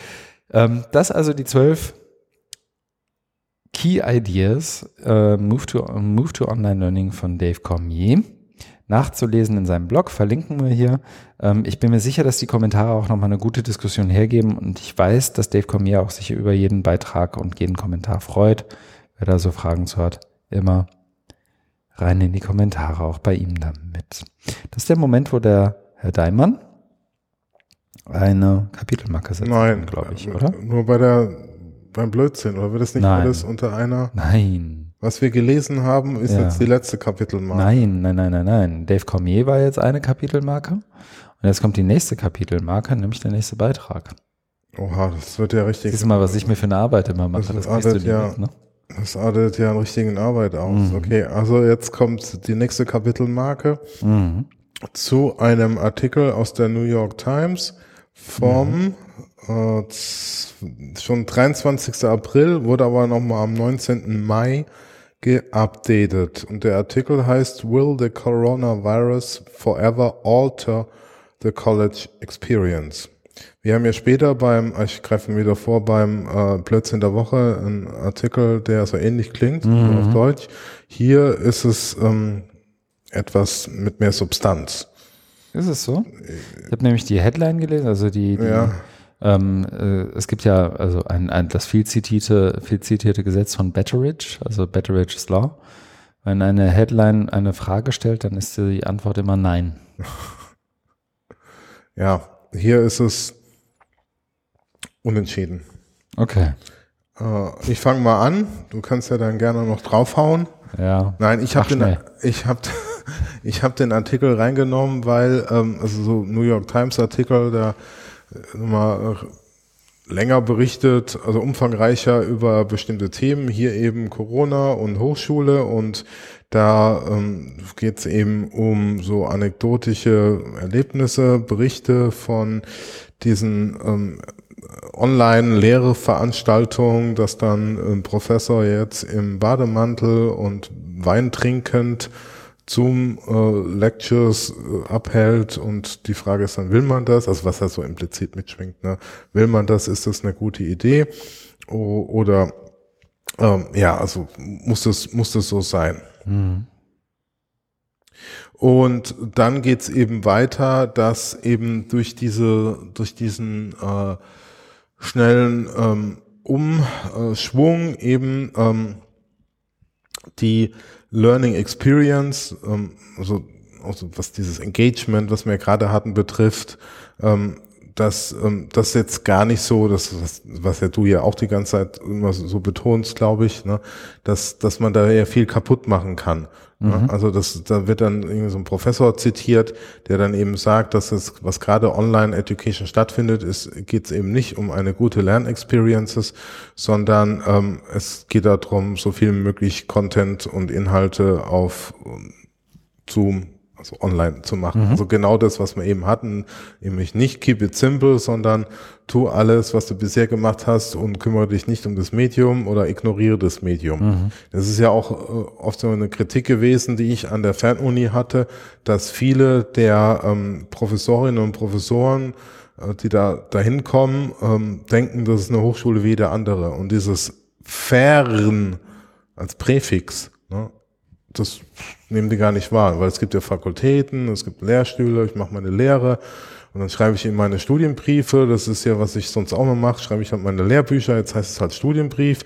Ähm, das also die zwölf Key Ideas, äh, Move, to, Move to Online Learning von Dave Cormier. Nachzulesen in seinem Blog, verlinken wir hier. Ähm, ich bin mir sicher, dass die Kommentare auch nochmal eine gute Diskussion hergeben und ich weiß, dass Dave Cormier auch sich über jeden Beitrag und jeden Kommentar freut. Wer da so Fragen zu hat, immer rein in die Kommentare, auch bei ihm damit. Das ist der Moment, wo der Herr Daimann eine Kapitelmarke setzt, Nein, glaube ich, oder? Nur bei der, beim Blödsinn, oder wird das nicht Nein. alles unter einer? Nein. Was wir gelesen haben, ist Ja. jetzt die letzte Kapitelmarke. Nein, nein, nein, nein, nein. Dave Cormier war jetzt eine Kapitelmarke. Und jetzt kommt die nächste Kapitelmarke, nämlich der nächste Beitrag. Oha, das wird ja richtig. Siehst du mal, was ich mir für eine Arbeit immer mache. Das Das nie ja- mit, ne? Das artet ja einen richtigen Arbeit aus. Mhm. Okay, also jetzt kommt die nächste Kapitelmarke Mhm. zu einem Artikel aus der New York Times vom Mhm. äh, schon 23. April, wurde aber nochmal am 19. Mai geupdatet. Und der Artikel heißt Will the Coronavirus Forever Alter the College Experience? Wir haben ja später beim, ich greife mir wieder vor, beim äh, Blödsinn der Woche einen Artikel, der so ähnlich klingt, nur auf Deutsch. Hier ist es ähm, etwas mit mehr Substanz. Ist es so? Ich habe nämlich die Headline gelesen, also die, die Ja. ähm, äh, es gibt ja also ein, ein das viel zitierte, viel zitierte Gesetz von Betteridge, also Betteridge's Law. Wenn eine Headline eine Frage stellt, dann ist die Antwort immer nein. [LAUGHS] Ja, hier ist es unentschieden. Okay. Äh, ich fange mal an. Du kannst ja dann gerne noch draufhauen. Ja. Nein, ich habe den, ich hab, ich hab den Artikel reingenommen, weil, ähm, also so New York Times Artikel, der äh, mal äh, länger berichtet, also umfangreicher über bestimmte Themen, hier eben Corona und Hochschule und da ähm, geht es eben um so anekdotische Erlebnisse, Berichte von diesen ähm, Online-Lehreveranstaltungen, dass dann ein Professor jetzt im Bademantel und Wein trinkend Zoom-Lectures äh, abhält und die Frage ist dann, will man das? Also was da so implizit mitschwingt, ne? Will man das? Ist das eine gute Idee? O oder ähm, ja, also muss das, muss das so sein? Mhm. Und dann geht's eben weiter, dass eben durch diese, durch diesen äh, schnellen ähm, Umschwung eben ähm, die Learning Experience, ähm, also, also was dieses Engagement, was wir gerade hatten, betrifft, ähm, dass ähm, das jetzt gar nicht so, das was, was ja du ja auch die ganze Zeit immer so, betonst, glaube ich, ne, dass dass man da ja viel kaputt machen kann. Ne? Also das, da wird dann irgendwie so ein Professor zitiert, der dann eben sagt, dass es, was gerade Online-Education stattfindet, ist, geht es eben nicht um eine gute Lernexperiences, sondern ähm, es geht darum, so viel möglich Content und Inhalte auf ähm, Zoom, also online zu machen. Also genau das, was wir eben hatten, nämlich nicht keep it simple, sondern tu alles, was du bisher gemacht hast und kümmere dich nicht um das Medium oder ignoriere das Medium. Das ist ja auch äh, oft so eine Kritik gewesen, die ich an der Fernuni hatte, dass viele der ähm, Professorinnen und Professoren äh, die da dahin kommen, ähm, denken, das ist eine Hochschule wie jede andere. Und dieses Fern als Präfix, ne, das nehmen die gar nicht wahr, weil es gibt ja Fakultäten, es gibt Lehrstühle, ich mache meine Lehre und dann schreibe ich in meine Studienbriefe, das ist ja, was ich sonst auch mal mache, schreibe ich halt meine Lehrbücher, jetzt heißt es halt Studienbrief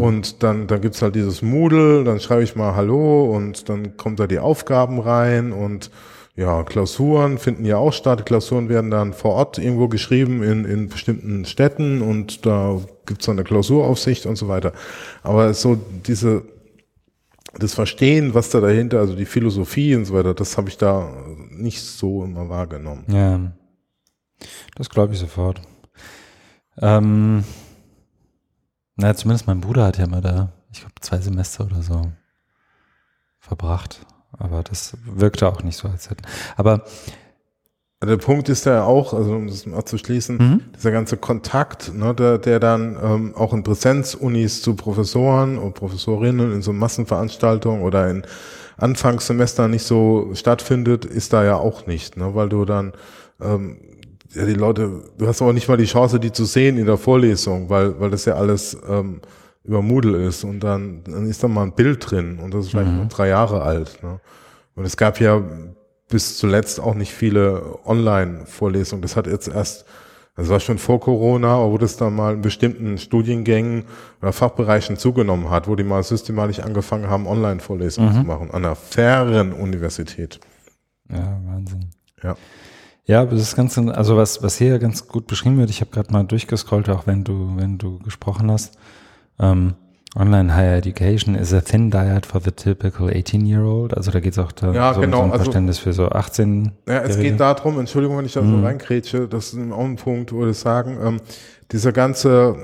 und dann, dann gibt's halt dieses Moodle, dann schreibe ich mal Hallo und dann kommt da die Aufgaben rein und ja, Klausuren finden ja auch statt. Klausuren werden dann vor Ort irgendwo geschrieben in, in bestimmten Städten und da gibt's dann eine Klausuraufsicht und so weiter. Aber so diese das Verstehen, was da dahinter, also die Philosophie und so weiter, das habe ich da nicht so immer wahrgenommen. Ja, das glaube ich sofort. Ähm, na, zumindest mein Bruder hat ja mal da, ich glaube, zwei Semester oder so verbracht. Aber das wirkte auch nicht so, als hätten. Aber Der Punkt ist ja auch, also um das mal abzuschließen, Mhm. dieser ganze Kontakt, ne, der, der dann ähm, auch in Präsenzunis zu Professoren und Professorinnen in so Massenveranstaltungen oder in Anfangssemestern nicht so stattfindet, ist da ja auch nicht, ne, weil du dann ähm, ja, die Leute, du hast aber nicht mal die Chance, die zu sehen in der Vorlesung, weil, weil das ja alles ähm, über Moodle ist und dann, dann ist da mal ein Bild drin und das ist vielleicht Mhm. noch drei Jahre alt. Ne? Und es gab ja bis zuletzt auch nicht viele Online-Vorlesungen. Das hat jetzt erst, das war schon vor Corona, aber wo das dann mal in bestimmten Studiengängen oder Fachbereichen zugenommen hat, wo die mal systematisch angefangen haben, Online-Vorlesungen Mhm. zu machen, an einer fairen Universität. Ja, Wahnsinn. Ja. Ja, das ist ganz, also was, was hier ganz gut beschrieben wird, ich habe gerade mal durchgescrollt, auch wenn du, wenn du gesprochen hast. Ähm, Online Higher Education is a thin diet for the typical 18-year-old. Also da geht es auch da Ja, so, genau, so ein also- Verständnis für so 18 Ja, es geht darum, Entschuldigung, wenn ich da so Mhm. reinkrätsche, das ist auch ein Punkt, würde ich sagen, ähm, dieser ganze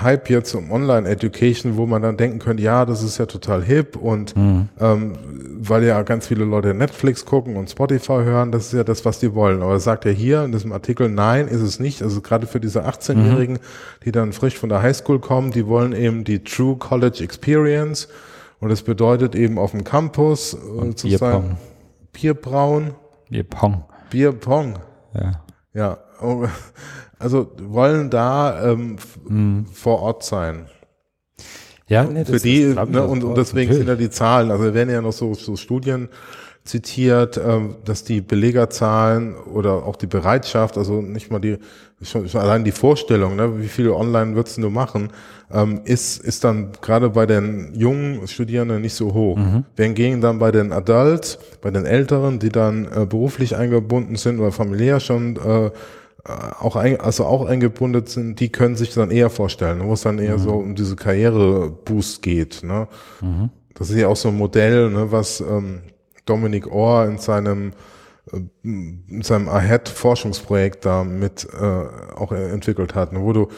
Hype jetzt um Online-Education, wo man dann denken könnte, ja, das ist ja total hip und Mhm. ähm, weil ja ganz viele Leute Netflix gucken und Spotify hören, das ist ja das, was die wollen. Aber sagt ja hier in diesem Artikel, nein, ist es nicht. Also gerade für diese 18-Jährigen, die dann frisch von der Highschool kommen, die wollen eben die True College Experience und das bedeutet eben auf dem Campus äh, zu Bierpong. sein. Bierbrauen, Ihr Pong. Bierpong. Ja. Ja, oh, also wollen da ähm, f- vor Ort sein. Ja, nee, Für die, ist- ne, und, und deswegen sind ja die Zahlen, also werden ja noch so, so Studien zitiert, ähm, dass die Belegerzahlen oder auch die Bereitschaft, also nicht mal die, schon, schon allein die Vorstellung, ne, wie viele online würdest du machen, ähm, ist, ist dann gerade bei den jungen Studierenden nicht so hoch. Mhm. Hingegen dann bei den Adults, bei den Älteren, die dann äh, beruflich eingebunden sind oder familiär schon äh, auch ein, also auch eingebunden sind, die können sich dann eher vorstellen, wo es dann eher so um diese Karriereboost geht. Ne? Das ist ja auch so ein Modell, ne, was ähm, Dominic Orr in seinem äh, in seinem AHEAD-Forschungsprojekt da mit äh, auch entwickelt hat, ne, wo du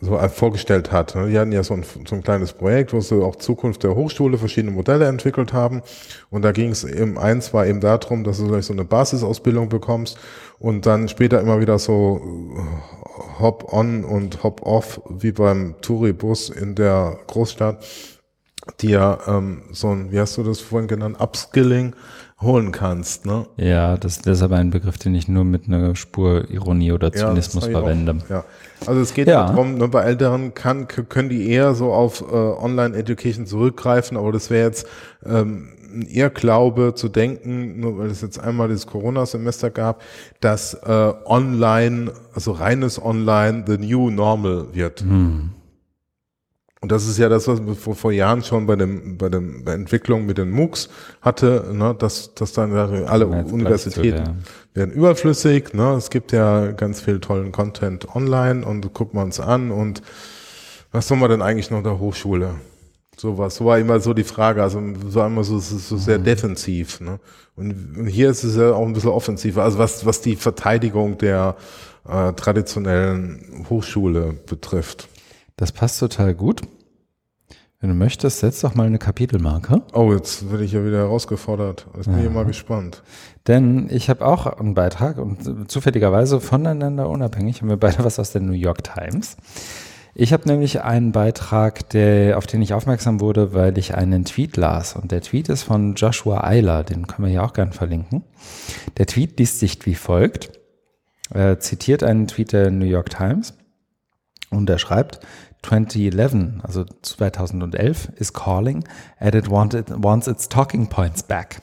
so äh, vorgestellt hat. Ne? Die hatten ja so ein, so ein kleines Projekt, wo sie auch Zukunft der Hochschule verschiedene Modelle entwickelt haben. Und da ging es eben, eins war eben darum, dass du vielleicht so eine Basisausbildung bekommst und dann später immer wieder so äh, Hop-on und Hop-off wie beim Touribus in der Großstadt dir ähm, so ein, wie hast du das vorhin genannt, Upskilling holen kannst. Ne? Ja, das, das ist aber ein Begriff, den ich nur mit einer Spur Ironie oder Zynismus sag ich auch. verwende. Ja. Also es geht Ja. darum, ne, bei Älteren kann, können die eher so auf äh, Online-Education zurückgreifen, aber das wäre jetzt ähm, ein Irrglaube zu denken, nur weil es jetzt einmal dieses Corona-Semester gab, dass äh, Online, also reines Online, the new normal wird. Und das ist ja das, was man vor, vor Jahren schon bei dem, bei dem, bei Entwicklung mit den MOOCs hatte, ne, dass, dass dann alle Ja, Universitäten gleich zu, werden überflüssig, ne, es gibt ja ganz viel tollen Content online und gucken wir uns an. Und was soll man denn eigentlich noch der Hochschule? Sowas, so war immer so die Frage, also so war immer so, so sehr defensiv, ne, und hier ist es ja auch ein bisschen offensiver, also was, was die Verteidigung der äh, traditionellen Hochschule betrifft. Das passt total gut. Wenn du möchtest, setz doch mal eine Kapitelmarke. Oh, jetzt werde ich ja wieder herausgefordert. Jetzt bin ich mal gespannt. Denn ich habe auch einen Beitrag und zufälligerweise voneinander unabhängig haben wir beide was aus der New York Times. Ich habe nämlich einen Beitrag, der, auf den ich aufmerksam wurde, weil ich einen Tweet las. Und der Tweet ist von Joshua Eiler, den können wir hier auch gerne verlinken. Der Tweet liest sich wie folgt. Er zitiert einen Tweet der New York Times und er schreibt, 2011, also 2011, is calling and it wanted, wants its talking points back.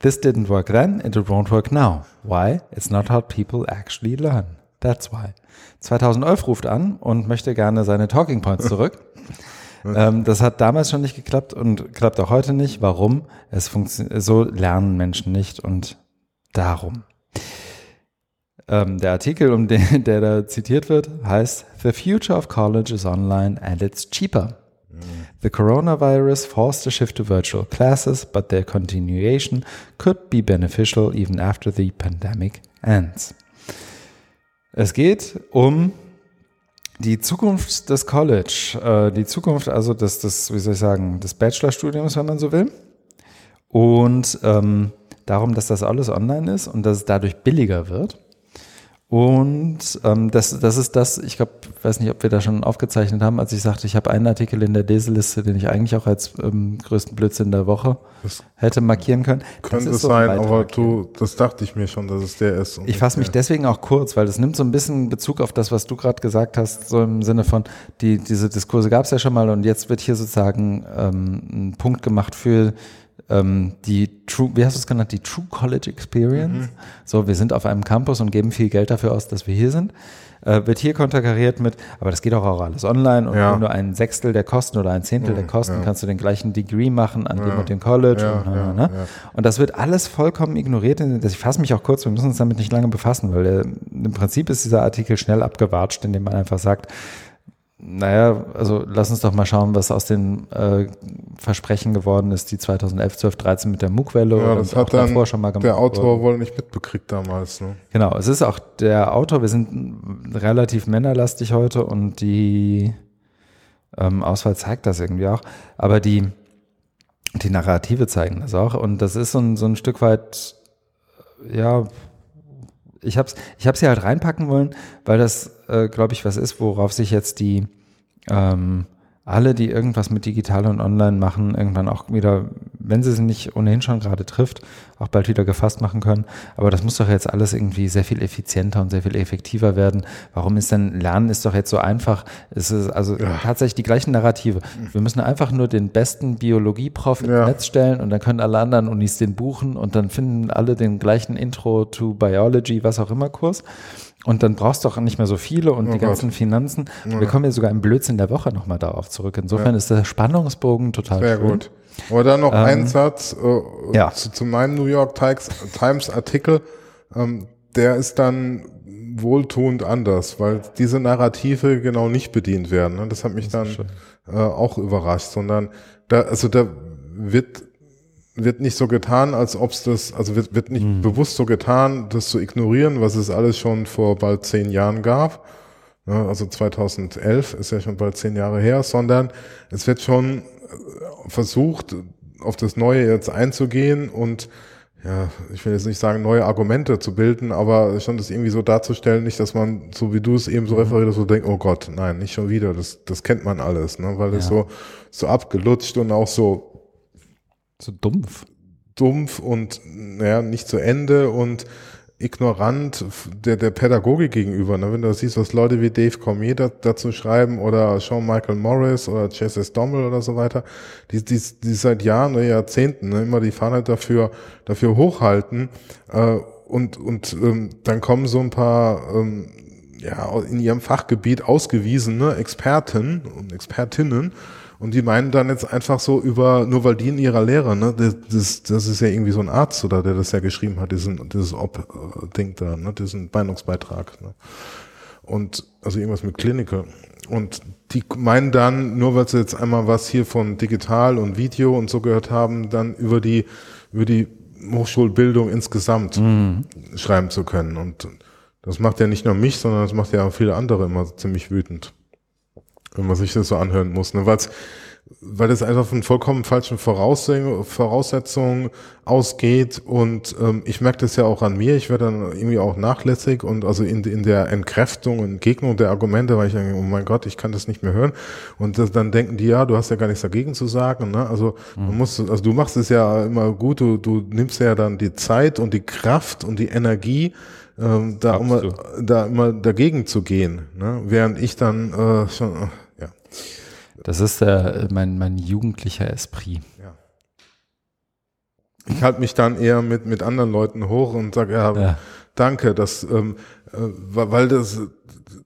This didn't work then, and it won't work now. Why? It's not how people actually learn. That's why. 2011 ruft an und möchte gerne seine Talking Points zurück. [LAUGHS] ähm, das hat damals schon nicht geklappt und klappt auch heute nicht. Warum? Es funktioniert, so lernen Menschen nicht und darum. Ähm, der Artikel, um den, [LAUGHS] der da zitiert wird, heißt The future of college is online and it's cheaper. The coronavirus forced a shift to virtual classes, but their continuation could be beneficial even after the pandemic ends. Es geht um die Zukunft des College, äh, die Zukunft also des, des, wie soll ich sagen, des Bachelorstudiums, wenn man so will. Und ähm, darum, dass das alles online ist und dass es dadurch billiger wird. Und ähm, das, das ist das, ich glaube, weiß nicht, ob wir da schon aufgezeichnet haben, als ich sagte, ich habe einen Artikel in der Leseliste, den ich eigentlich auch als ähm, größten Blödsinn der Woche das hätte markieren können. Könnte es so sein, aber du, das dachte ich mir schon, dass es der ist. Ich fasse mich deswegen auch kurz, weil das nimmt so ein bisschen Bezug auf das, was du gerade gesagt hast, so im Sinne von, die, diese Diskurse gab es ja schon mal und jetzt wird hier sozusagen ähm, ein Punkt gemacht für ähm, die True, wie hast du es genannt, die True College Experience. Mhm. So, wir sind auf einem Campus und geben viel Geld dafür aus, dass wir hier sind. Äh, wird hier konterkariert mit, aber das geht auch, auch alles online und ja. nur ein Sechstel der Kosten oder ein Zehntel mhm, der Kosten ja. kannst du den gleichen Degree machen an ja. dem und dem College. Und, na, na, und, das wird alles vollkommen ignoriert. Ich fasse mich auch kurz, wir müssen uns damit nicht lange befassen, weil äh, im Prinzip ist dieser Artikel schnell abgewatscht, indem man einfach sagt, naja, also lass uns doch mal schauen, was aus den äh, Versprechen geworden ist, die 2011, 12, 13 mit der MOOC-Welle. Ja, das hat dann schon mal gemacht der Autor wohl nicht mitbekriegt damals. Ne? Genau, es ist auch der Autor, wir sind relativ männerlastig heute und die ähm, Auswahl zeigt das irgendwie auch, aber die, die Narrative zeigen das auch und das ist so ein, so ein Stück weit, ja, ich habe es ich hab's hier halt reinpacken wollen, weil das, äh, glaube ich, was ist, worauf sich jetzt die ähm, alle, die irgendwas mit digital und online machen, irgendwann auch wieder, wenn sie sie nicht ohnehin schon gerade trifft, auch bald wieder gefasst machen können. Aber das muss doch jetzt alles irgendwie sehr viel effizienter und sehr viel effektiver werden. Warum ist denn Lernen ist doch jetzt so einfach? Es ist also ja. tatsächlich die gleichen Narrative. Wir müssen einfach nur den besten Biologieprof ins ja. Netz stellen und dann können alle anderen Unis den buchen und dann finden alle den gleichen Intro to Biology, was auch immer Kurs. Und dann brauchst du auch nicht mehr so viele und oh die Gott. ganzen Finanzen. Ja. Wir kommen ja sogar im Blödsinn der Woche nochmal darauf zurück. Insofern ja. ist der Spannungsbogen total Sehr schön. gut. Aber dann noch ähm, ein Satz äh, ja. zu, zu, meinem New York Times Artikel. Ähm, der ist dann wohltuend anders, weil diese Narrative genau nicht bedient werden. Ne? Das hat mich das dann äh, auch überrascht, sondern da, also da wird wird nicht so getan, als ob es das, also wird, wird nicht mhm. bewusst so getan, das zu ignorieren, was es alles schon vor bald zehn Jahren gab. Ja, also 2011 ist ja schon bald zehn Jahre her, sondern es wird schon äh, versucht, auf das Neue jetzt einzugehen und ja, ich will jetzt nicht sagen, neue Argumente zu bilden, aber schon das irgendwie so darzustellen, nicht, dass man, so wie du es eben so mhm. referierst, so denkt, oh Gott, nein, nicht schon wieder, das, das kennt man alles, ne, weil es so, so abgelutscht und auch so so dumpf. Dumpf und naja, nicht zu Ende und ignorant der, der Pädagogik gegenüber. Ne? Wenn du siehst, was Leute wie Dave Cormier da, dazu schreiben oder Sean Michael Morris oder Chase Stommel oder so weiter, die, die, die seit Jahren oder Jahrzehnten ne, immer die Fahne dafür, dafür hochhalten äh, und, und ähm, dann kommen so ein paar ähm, ja, in ihrem Fachgebiet ausgewiesene Experten und Expertinnen und die meinen dann jetzt einfach so über, nur weil die in ihrer Lehre, ne, das, das ist ja irgendwie so ein Arzt oder der das ja geschrieben hat, diesen, dieses Ob-Ding da, ne, diesen Meinungsbeitrag. Ne. Und also irgendwas mit Kliniker. Und die meinen dann, nur weil sie jetzt einmal was hier von digital und Video und so gehört haben, dann über die, über die Hochschulbildung insgesamt mhm. schreiben zu können. Und das macht ja nicht nur mich, sondern das macht ja auch viele andere immer ziemlich wütend wenn man sich das so anhören muss, ne? Weil's, weil das einfach von vollkommen falschen Voraussetzungen ausgeht und ähm, ich merke das ja auch an mir, ich werde dann irgendwie auch nachlässig und also in, in der Entkräftung und Entgegnung der Argumente, weil ich denke, oh mein Gott, ich kann das nicht mehr hören und das, dann denken die, ja, du hast ja gar nichts dagegen zu sagen, ne? also mhm. man muss, also du machst es ja immer gut, du, du nimmst ja dann die Zeit und die Kraft und die Energie, ähm, da, immer, da immer dagegen zu gehen, ne? während ich dann äh, schon das ist äh, mein, mein jugendlicher Esprit. Ja. Ich halte mich dann eher mit, mit anderen Leuten hoch und sage, ja, ja, danke, das, ähm, äh, weil das,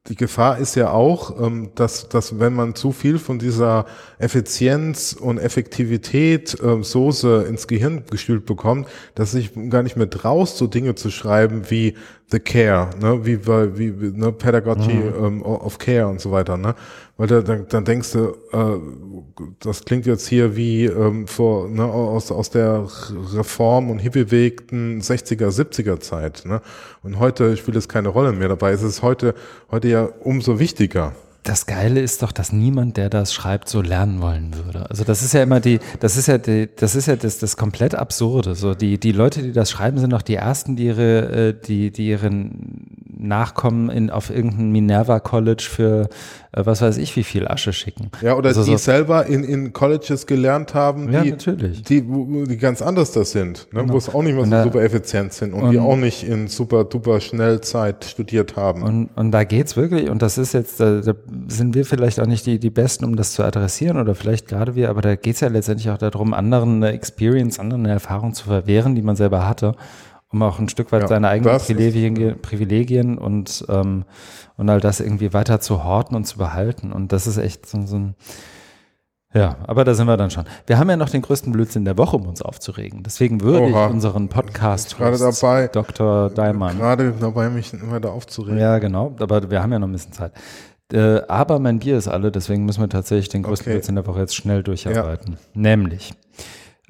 die Gefahr ist ja auch, ähm, dass, dass wenn man zu viel von dieser Effizienz und Effektivität ähm, Soße ins Gehirn gestülpt bekommt, dass ich gar nicht mehr traust, so Dinge zu schreiben wie The Care, ne, wie, wie, wie ne, Pedagogy mhm. ähm, of Care und so weiter, ne, weil da, dann, dann denkst du, äh, das klingt jetzt hier wie ähm, vor, ne, aus, aus der Reform- und hippiewegten 60er, 70er Zeit, ne, und heute spielt es keine Rolle mehr dabei. Es ist heute, heute ja umso wichtiger das Geile ist doch, dass niemand, der das schreibt, so lernen wollen würde. Also das ist ja immer die, das ist ja die, das ist ja das, das komplett Absurde. So die, die Leute, die das schreiben, sind doch die ersten, die ihre, äh, die, die ihren Nachkommen in, auf irgendein Minerva College für was weiß ich wie viel Asche schicken. Ja, oder Also die so- selber in, in Colleges gelernt haben, Ja, die, natürlich. die, die ganz anders das sind, ne? wo es auch nicht mehr Und so da- super effizient sind und, die auch nicht in super duper Schnellzeit studiert haben. Und, und da geht's wirklich, und das ist jetzt, da, da sind wir vielleicht auch nicht die, die Besten, um das zu adressieren, oder vielleicht gerade wir, aber da geht's ja letztendlich auch darum, anderen eine Experience, anderen eine Erfahrung zu verwehren, die man selber hatte, um auch ein Stück weit Ja, seine eigenen Privilegien, Privilegien und, ähm, und all das irgendwie weiter zu horten und zu behalten. Und das ist echt so, so ein, ja, aber da sind wir dann schon. Wir haben ja noch den größten Blödsinn der Woche, um uns aufzuregen. Deswegen würde Oha. ich unseren Podcast Gerade dabei. Dr. Daimann Gerade dabei, mich immer da aufzuregen. ja, genau, aber wir haben ja noch ein bisschen Zeit. Äh, aber mein Bier ist alle, deswegen müssen wir tatsächlich den größten Okay. Blödsinn der Woche jetzt schnell durcharbeiten. Nämlich,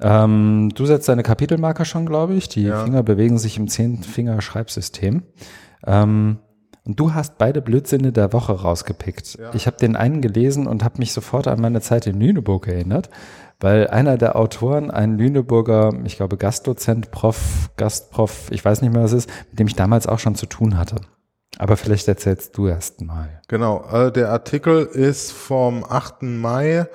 ähm, du setzt deine Kapitelmarker schon, glaube ich. Die Ja. Finger bewegen sich im Zehn-Finger-Schreibsystem. Ähm, und du hast beide Blödsinne der Woche rausgepickt. Ja. Ich habe den einen gelesen und habe mich sofort an meine Zeit in Lüneburg erinnert, weil einer der Autoren, ein Lüneburger, ich glaube Gastdozent, Prof, Gastprof, ich weiß nicht mehr was es ist, mit dem ich damals auch schon zu tun hatte. Aber vielleicht erzählst du erst mal. Genau, äh, der Artikel ist vom 8. Mai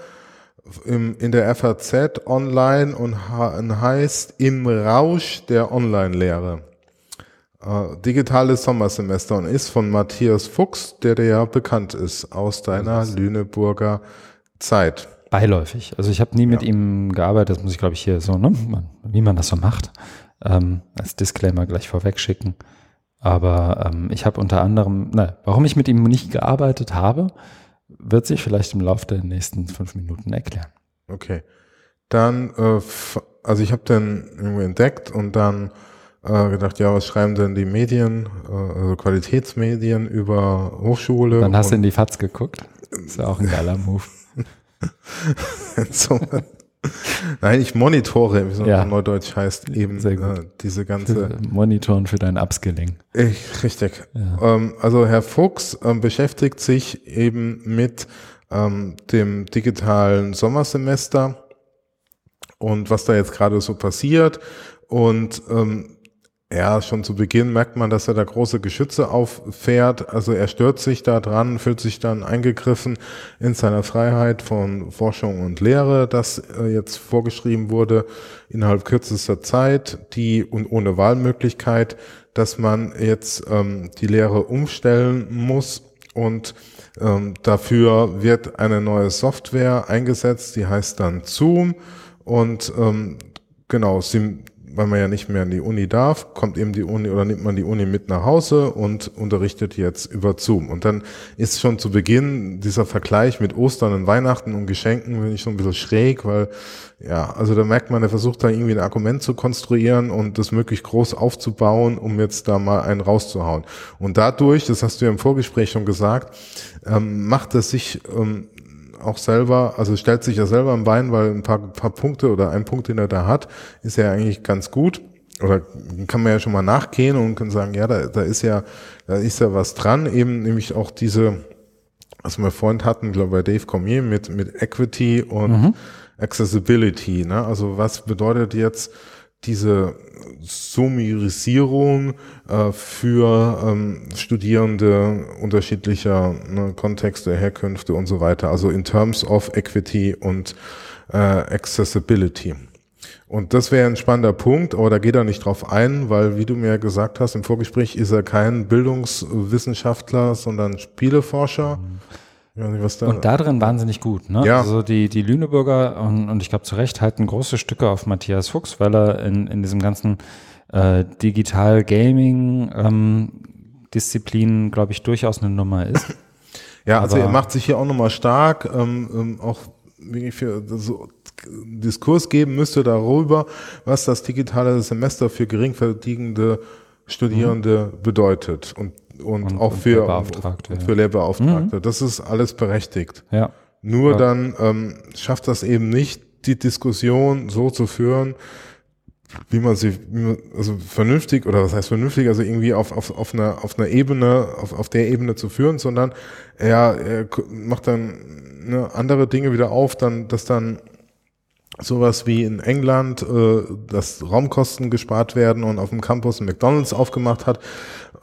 im, in der FAZ online und heißt Im Rausch der Online-Lehre. Äh, digitales Sommersemester und ist von Matthias Fuchs, der dir ja bekannt ist aus deiner Lüneburger Zeit. Beiläufig. Also ich habe nie mit ihm gearbeitet, das muss ich glaube ich hier so, ne? Wie man das so macht, ähm, als Disclaimer gleich vorweg schicken. Aber ähm, ich habe unter anderem, na, warum ich mit ihm nicht gearbeitet habe, wird sich vielleicht im Laufe der nächsten fünf Minuten erklären. Okay. Dann, äh, also ich habe den irgendwie entdeckt und dann äh, gedacht, ja, was schreiben denn die Medien, äh, also Qualitätsmedien über Hochschule? Dann hast du in die Fatz geguckt. Ist ja auch ein geiler [LAUGHS] Move. so. [LAUGHS] Nein, ich monitore, wie es Ja. neudeutsch heißt, eben äh, diese ganze [LAUGHS] Monitoren für dein Upskilling. Ich, richtig. Ja. Ähm, also Herr Fuchs ähm, beschäftigt sich eben mit ähm, dem digitalen Sommersemester und was da jetzt gerade so passiert. Und ähm, ja, schon zu Beginn merkt man, dass er da große Geschütze auffährt. Also er stört sich da dran, fühlt sich dann eingegriffen in seiner Freiheit von Forschung und Lehre, das äh, jetzt vorgeschrieben wurde innerhalb kürzester Zeit, die und ohne Wahlmöglichkeit, dass man jetzt ähm, die Lehre umstellen muss und ähm, dafür wird eine neue Software eingesetzt, die heißt dann Zoom und ähm, genau, sie, weil man ja nicht mehr in die Uni darf, kommt eben die Uni oder nimmt man die Uni mit nach Hause und unterrichtet jetzt über Zoom. Und dann ist schon zu Beginn dieser Vergleich mit Ostern und Weihnachten und Geschenken, finde ich so ein bisschen schräg, weil ja, also da merkt man, er versucht da irgendwie ein Argument zu konstruieren und das möglichst groß aufzubauen, um jetzt da mal einen rauszuhauen. Und dadurch, das hast du ja im Vorgespräch schon gesagt, ähm, macht es sich ähm, auch selber, also stellt sich ja selber am Bein, weil ein paar, paar Punkte oder ein Punkt, den er da hat, ist ja eigentlich ganz gut. Oder kann man ja schon mal nachgehen und kann sagen, ja, da, da ist ja, da ist ja was dran, eben nämlich auch diese, was wir vorhin hatten, glaube ich, bei Dave Cormier mit, mit Equity und Accessibility. Ne? Also was bedeutet jetzt diese Summarisierung äh, für ähm, Studierende unterschiedlicher ne, Kontexte, Herkünfte und so weiter. Also in terms of Equity und äh, Accessibility. Und das wäre ein spannender Punkt, aber da geht er nicht drauf ein, weil, wie du mir gesagt hast im Vorgespräch, ist er kein Bildungswissenschaftler, sondern Spieleforscher. Was da. Und da drin wahnsinnig gut. Ne? Ja. Also die, die Lüneburger, und, und ich glaube zu Recht, halten große Stücke auf Matthias Fuchs, weil er in, in diesem ganzen äh, Digital-Gaming-Disziplin, glaube ich, durchaus eine Nummer ist. [CLEARS THROAT] Ja, also Aber- er macht sich hier auch nochmal stark, ähm, ähm, auch wirklich für so Diskurs geben müsste darüber, was das digitale Semester für geringverdienende Studierende bedeutet und, und, Und- auch und für, Lehrbeauftragte, für Lehrbeauftragte. Das ist alles berechtigt. Ja. Nur Ja. dann ähm, schafft das eben nicht, die Diskussion so zu führen, wie man sie, wie man, also vernünftig oder was heißt vernünftig, also irgendwie auf, auf, auf einer, auf einer Ebene, auf, auf der Ebene zu führen, sondern er, er macht dann ne, andere Dinge wieder auf, dann, dass dann sowas wie in England, äh, dass Raumkosten gespart werden und auf dem Campus ein McDonalds aufgemacht hat,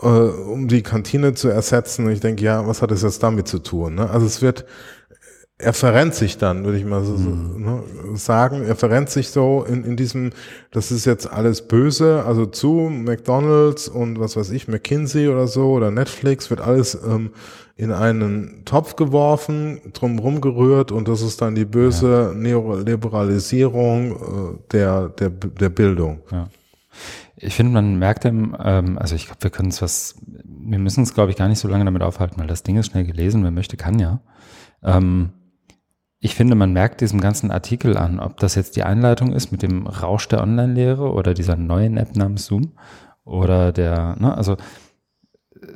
äh, um die Kantine zu ersetzen. Und ich denke, ja, was hat es jetzt damit zu tun? Ne? Also es wird, er verrennt sich dann, würde ich mal so, mhm. ne, sagen. Er verrennt sich so in, in diesem, das ist jetzt alles böse, also zu McDonalds und was weiß ich, McKinsey oder so oder Netflix wird alles ähm, in einen Topf geworfen, drumherum gerührt und das ist dann die böse ja. Neoliberalisierung äh, der, der, der Bildung. Ja. Ich finde, man merkt dem, ähm, also ich glaube, wir können es was, wir müssen es, glaube ich, gar nicht so lange damit aufhalten, weil das Ding ist schnell gelesen, wer möchte, kann ja. Ähm, ich finde, man merkt diesem ganzen Artikel an, ob das jetzt die Einleitung ist mit dem Rausch der Online-Lehre oder dieser neuen App namens Zoom oder der, ne, also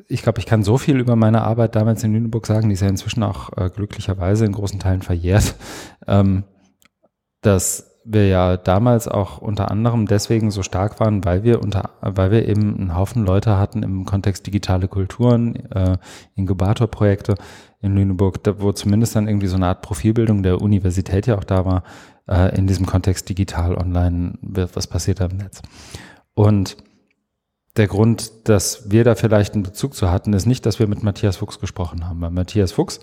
ich glaube, ich kann so viel über meine Arbeit damals in Lüneburg sagen, die ist ja inzwischen auch äh, glücklicherweise in großen Teilen verjährt, [LAUGHS] ähm, dass wir ja damals auch unter anderem deswegen so stark waren, weil wir unter, weil wir eben einen Haufen Leute hatten im Kontext digitale Kulturen, äh, Inkubatorprojekte in Lüneburg, wo zumindest dann irgendwie so eine Art Profilbildung der Universität ja auch da war, äh, in diesem Kontext digital, online, was passiert da im Netz. Und der Grund, dass wir da vielleicht einen Bezug zu hatten, ist nicht, dass wir mit Matthias Fuchs gesprochen haben. Weil Matthias Fuchs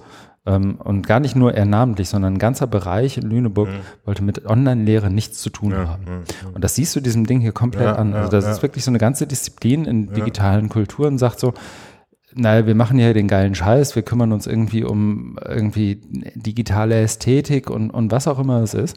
ähm, und gar nicht nur er namentlich, sondern ein ganzer Bereich in Lüneburg mhm. wollte mit Online-Lehre nichts zu tun ja, haben. Ja, und das siehst du diesem Ding hier komplett ja, an. Also das ist wirklich so eine ganze Disziplin in digitalen Kulturen, sagt so, naja, wir machen ja den geilen Scheiß, wir kümmern uns irgendwie um irgendwie digitale Ästhetik und, und was auch immer es ist.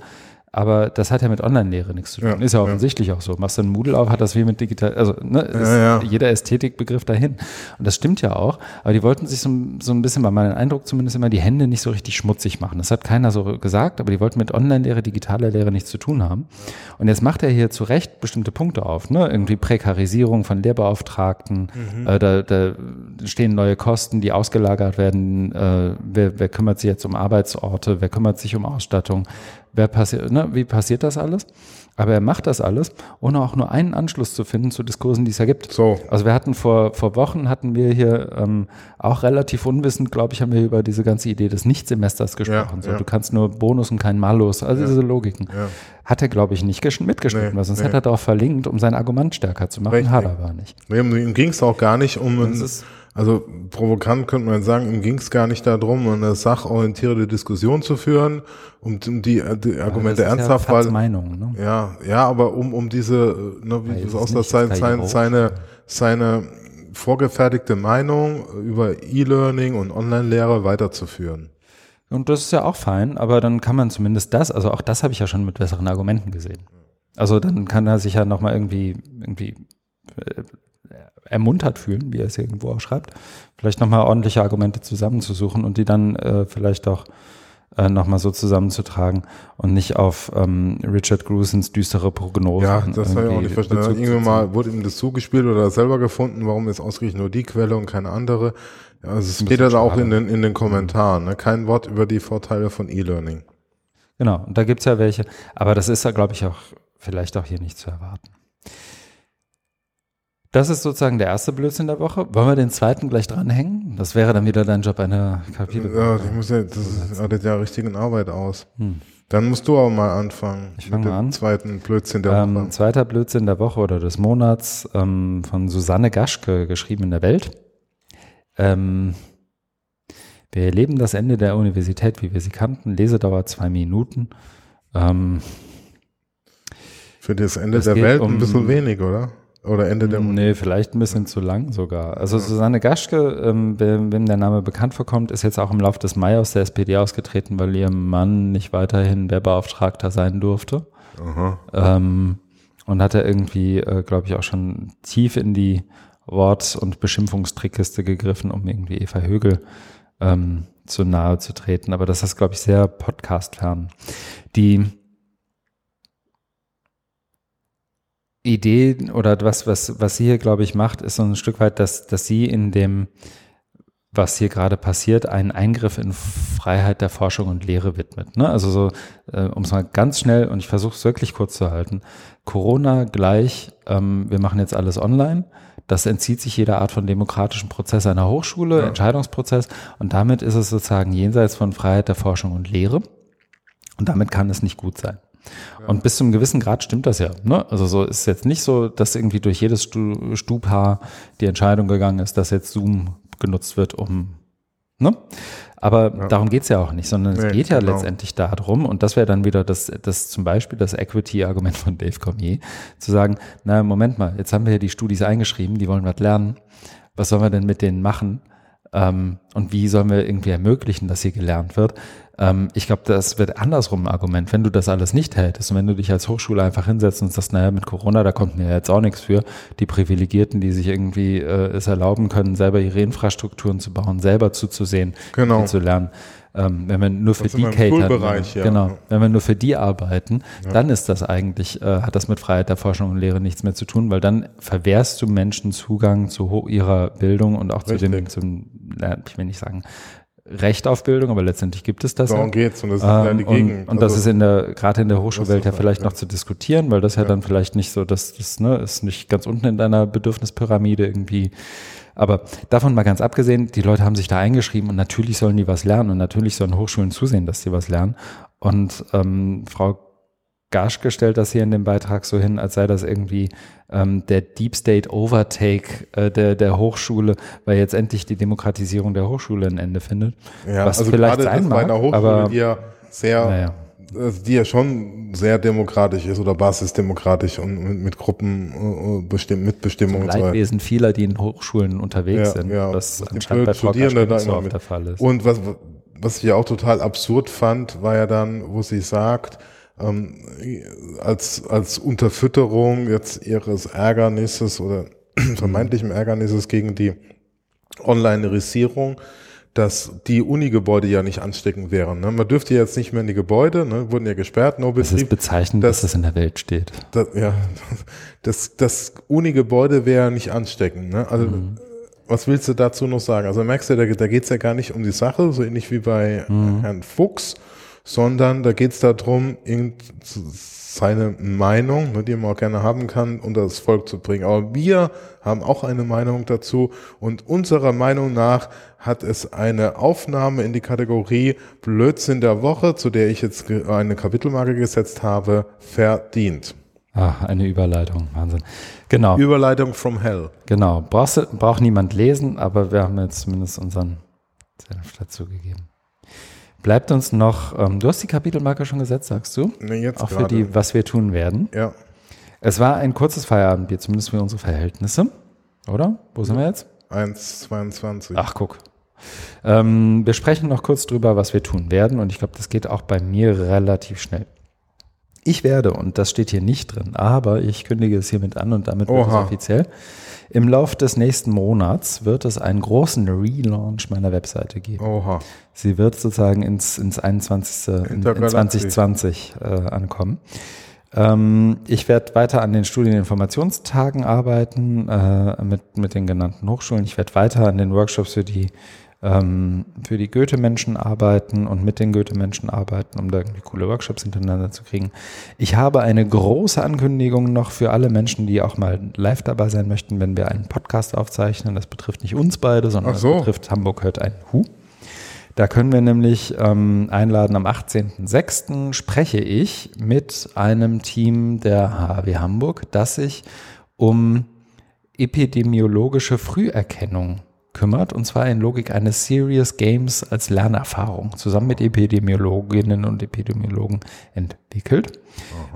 Aber das hat ja mit Online-Lehre nichts zu tun. Ja, ist ja offensichtlich ja. auch so. Machst du einen Moodle auf, hat das wie mit digital, also ne, ist ja, jeder Ästhetikbegriff dahin. Und das stimmt ja auch. Aber die wollten sich so, so ein bisschen, bei meinem Eindruck zumindest immer, die Hände nicht so richtig schmutzig machen. Das hat keiner so gesagt, aber die wollten mit Online-Lehre, digitaler Lehre nichts zu tun haben. Und jetzt macht er hier zu Recht bestimmte Punkte auf, ne? Irgendwie Prekarisierung von Lehrbeauftragten, mhm. äh, da, da stehen neue Kosten, die ausgelagert werden. Äh, wer, wer kümmert sich jetzt um Arbeitsorte? Wer kümmert sich um Ausstattung? Wer passiert, ne, wie passiert das alles? Aber er macht das alles, ohne auch nur einen Anschluss zu finden zu Diskursen, die es ja gibt. So. Also wir hatten vor, vor Wochen hatten wir hier ähm, auch relativ unwissend, glaube ich, haben wir über diese ganze Idee des Nichtsemesters gesprochen. Ja, so, ja. Du kannst nur Bonus und kein Malus, also ja. diese Logiken. Hat er, glaube ich, nicht mitgeschnitten, nee, weil sonst nee. hätte er darauf verlinkt, um sein Argument stärker zu machen. Richtig. Hat er aber nicht. Nee, ihm ging es auch gar nicht um also provokant könnte man sagen, ihm ging es gar nicht darum, eine sachorientierte Diskussion zu führen, um, um die, die Argumente ja, ernsthaft, ja weil Meinung, ne? ja, ja, aber um um diese, ne, wie es aussah, sein, sein, seine seine vorgefertigte Meinung über E-Learning und Online-Lehre weiterzuführen. Und das ist ja auch fein, aber dann kann man zumindest das, also auch das habe ich ja schon mit besseren Argumenten gesehen. Also dann kann er sich ja nochmal irgendwie, irgendwie äh, ermuntert fühlen, wie er es irgendwo auch schreibt, vielleicht nochmal ordentliche Argumente zusammenzusuchen und die dann äh, vielleicht auch äh, nochmal so zusammenzutragen und nicht auf ähm, Richard Grusens düstere Prognose. Ja, das habe ich auch nicht verstanden. Irgendwann mal wurde ihm das zugespielt oder selber gefunden, warum ist ausgerechnet nur die Quelle und keine andere. Ja, also es steht da auch in den, in den Kommentaren. Ne? Kein Wort über die Vorteile von E-Learning. Genau, und da gibt's ja welche, aber das ist ja, glaube ich, auch vielleicht auch hier nicht zu erwarten. Das ist sozusagen der erste Blödsinn der Woche. Wollen wir den zweiten gleich dranhängen? Das wäre dann wieder dein Job, eine Kapitel. Ja, ich muss ja, das artet ja richtigen Arbeit aus. Hm. Dann musst du auch mal anfangen. Ich fange an. Zweiten Blödsinn der ähm, Woche. Zweiter Blödsinn der Woche oder des Monats ähm, von Susanne Gaschke, geschrieben in der Welt. Ähm, wir erleben das Ende der Universität, wie wir sie kannten. Lesedauer zwei Minuten. Ähm, Für das Ende der Welt um, ein bisschen wenig, oder? Oder Ende der Uni? Nee, vielleicht ein bisschen zu lang sogar. Also ja. Susanne Gaschke, ähm, wem, der Name bekannt vorkommt, ist jetzt auch im Laufe des Mai aus der SPD ausgetreten, weil ihr Mann nicht weiterhin Wehrbeauftragter sein durfte. Ähm, und hat er irgendwie, äh, glaube ich, auch schon tief in die Wort- und Beschimpfungstrickkiste gegriffen, um irgendwie Eva Högel ähm, zu nahe zu treten. Aber das ist, glaube ich, sehr podcastfern. Die Idee oder was, was, was sie hier, glaube ich, macht, ist so ein Stück weit, dass, dass sie in dem, was hier gerade passiert, einen Eingriff in Freiheit der Forschung und Lehre widmet. Ne? Also so, äh, um es mal ganz schnell, und ich versuche es wirklich kurz zu halten, Corona gleich, ähm, wir machen jetzt alles online. Das entzieht sich jeder Art von demokratischen Prozess einer Hochschule, ja. Entscheidungsprozess. Und damit ist es sozusagen jenseits von Freiheit der Forschung und Lehre. Und damit kann es nicht gut sein. Ja. Und bis zu einem gewissen Grad stimmt das ja. Ne? Also so ist jetzt nicht so, dass irgendwie durch jedes Stu Stupa die Entscheidung gegangen ist, dass jetzt Zoom genutzt wird, um Ne? Aber ja. darum geht's ja auch nicht, sondern es nee, geht ja genau. letztendlich darum, und das wäre dann wieder das, das zum Beispiel das Equity-Argument von Dave Cormier, zu sagen, na Moment mal, jetzt haben wir ja die Studis eingeschrieben, die wollen was lernen, was sollen wir denn mit denen machen? Ähm, und wie sollen wir irgendwie ermöglichen, dass hier gelernt wird? Ähm, ich glaube, das wird andersrum ein Argument. Wenn du das alles nicht hältst und wenn du dich als Hochschule einfach hinsetzt und sagst, naja, mit Corona, da kommt mir jetzt auch nichts für, die Privilegierten, die sich irgendwie äh, es erlauben können, selber ihre Infrastrukturen zu bauen, selber zuzusehen, genau. zu lernen. Ähm, wenn wir nur für die catern, ja. genau, wenn wir nur für die arbeiten, ja. dann ist das eigentlich, äh, hat das mit Freiheit der Forschung und Lehre nichts mehr zu tun, weil dann verwehrst du Menschen Zugang zu ihrer Bildung und auch Richtig. zu dem, zum, ich will nicht sagen, Recht auf Bildung, aber letztendlich gibt es das. Darum ja. geht's und das ist ähm, die Gegend. Und, und also, das ist in der, gerade in der Hochschulwelt ja vielleicht ja. noch zu diskutieren, weil das ja, ja dann vielleicht nicht so, dass das ne, ist nicht ganz unten in deiner Bedürfnispyramide irgendwie. Aber davon mal ganz abgesehen, die Leute haben sich da eingeschrieben und natürlich sollen die was lernen und natürlich sollen Hochschulen zusehen, dass sie was lernen. Und ähm, Frau Gaschke stellt das hier in dem Beitrag so hin, als sei das irgendwie ähm, der Deep State Overtake äh, der, der Hochschule, weil jetzt endlich die Demokratisierung der Hochschule ein Ende findet. Ja, was also vielleicht gerade sein mag, bei einer Hochschule, aber, die ja sehr, naja. Also die ja schon sehr demokratisch ist oder basisdemokratisch und mit, mit Gruppen äh, bestimmt, Mitbestimmung. Das Leidwesen so. vieler, die in Hochschulen unterwegs ja, sind, ja, was anscheinend bei Frau Gaschke da so oft der Fall ist. Und was, was ich ja auch total absurd fand, war ja dann, wo sie sagt, ähm, als, als Unterfütterung jetzt ihres Ärgernisses oder [CLEARS THROAT] vermeintlichem Ärgernisses gegen die Onlinerisierung, dass die Unigebäude ja nicht ansteckend wären. Ne? Man dürfte jetzt nicht mehr in die Gebäude, ne? wurden ja gesperrt, no Das ist bezeichnend, dass, dass das in der Welt steht. Das, ja, das, das Unigebäude wäre nicht ansteckend. Ne? Also mhm. was willst du dazu noch sagen? Also merkst du, da, da geht es ja gar nicht um die Sache, so ähnlich wie bei mhm. Herrn Fuchs, sondern da geht es darum, seine Meinung, ne, die man auch gerne haben kann, unter das Volk zu bringen. Aber wir haben auch eine Meinung dazu und unserer Meinung nach hat es eine Aufnahme in die Kategorie Blödsinn der Woche, zu der ich jetzt eine Kapitelmarke gesetzt habe, verdient. Ach, eine Überleitung, Wahnsinn. Genau. Überleitung from hell. Genau. Brauchst, braucht niemand lesen, aber wir haben jetzt zumindest unseren Senf dazu gegeben. Bleibt uns noch, ähm, du hast die Kapitelmarke schon gesetzt, sagst du? Nee, jetzt Auch grade. für die, was wir tun werden. Ja. Es war ein kurzes Feierabendbier, zumindest für unsere Verhältnisse. Oder? Wo sind wir jetzt? 1,22. Ach, guck. Ähm, wir sprechen noch kurz drüber, was wir tun werden. Und ich glaube, das geht auch bei mir relativ schnell. Ich werde, und das steht hier nicht drin, aber ich kündige es hiermit an und damit wird es offiziell. Im Lauf des nächsten Monats wird es einen großen Relaunch meiner Webseite geben. Oha. Sie wird sozusagen ins, ins 21. in, in 2020 äh, ankommen. Ähm, ich werde weiter an den Studieninformationstagen arbeiten äh, mit, mit den genannten Hochschulen. Ich werde weiter an den Workshops für die ähm, für die Goethe-Menschen arbeiten und mit den Goethe-Menschen arbeiten, um da irgendwie coole Workshops hintereinander zu kriegen. Ich habe eine große Ankündigung noch für alle Menschen, die auch mal live dabei sein möchten, wenn wir einen Podcast aufzeichnen. Das betrifft nicht uns beide, sondern so. das betrifft Hamburg hört ein Hu. Da können wir nämlich ähm, einladen, am 18.06. spreche ich mit einem Team der HW Hamburg, das sich um epidemiologische Früherkennung kümmert, und zwar in Logik eines Serious Games als Lernerfahrung, zusammen mit Epidemiologinnen und Epidemiologen entwickelt.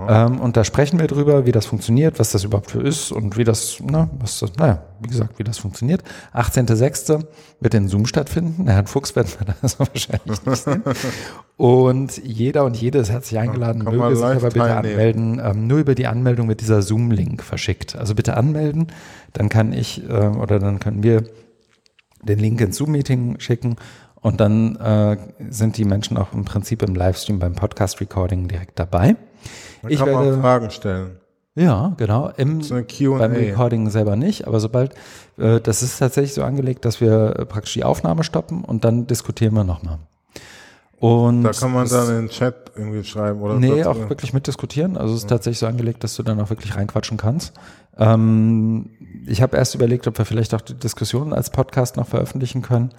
Ähm, und da sprechen wir drüber, wie das funktioniert, was das überhaupt für ist und wie das, na, was das, naja, wie gesagt, wie das funktioniert. 18.06. wird in Zoom stattfinden. Herrn Fuchs werden wir [LAUGHS] da so wahrscheinlich nicht sehen. Und jeder und jede ist herzlich eingeladen, ja, möge sich aber bitte teilnehmen. anmelden. Ähm, nur über die Anmeldung wird dieser Zoom-Link verschickt. Also bitte anmelden, dann kann ich äh, oder dann können wir den Link ins Zoom-Meeting schicken und dann äh, sind die Menschen auch im Prinzip im Livestream beim Podcast-Recording direkt dabei. Man ich kann werde, man Fragen stellen. Ja, genau. Im, so beim Recording selber nicht, aber sobald, äh, das ist tatsächlich so angelegt, dass wir praktisch die Aufnahme stoppen und dann diskutieren wir nochmal. Und da kann man dann in den Chat irgendwie schreiben oder? Nee, auch wirklich mitdiskutieren. Also es ist tatsächlich so angelegt, dass du dann auch wirklich reinquatschen kannst. Ähm, ich habe erst überlegt, ob wir vielleicht auch die Diskussion als Podcast noch veröffentlichen können.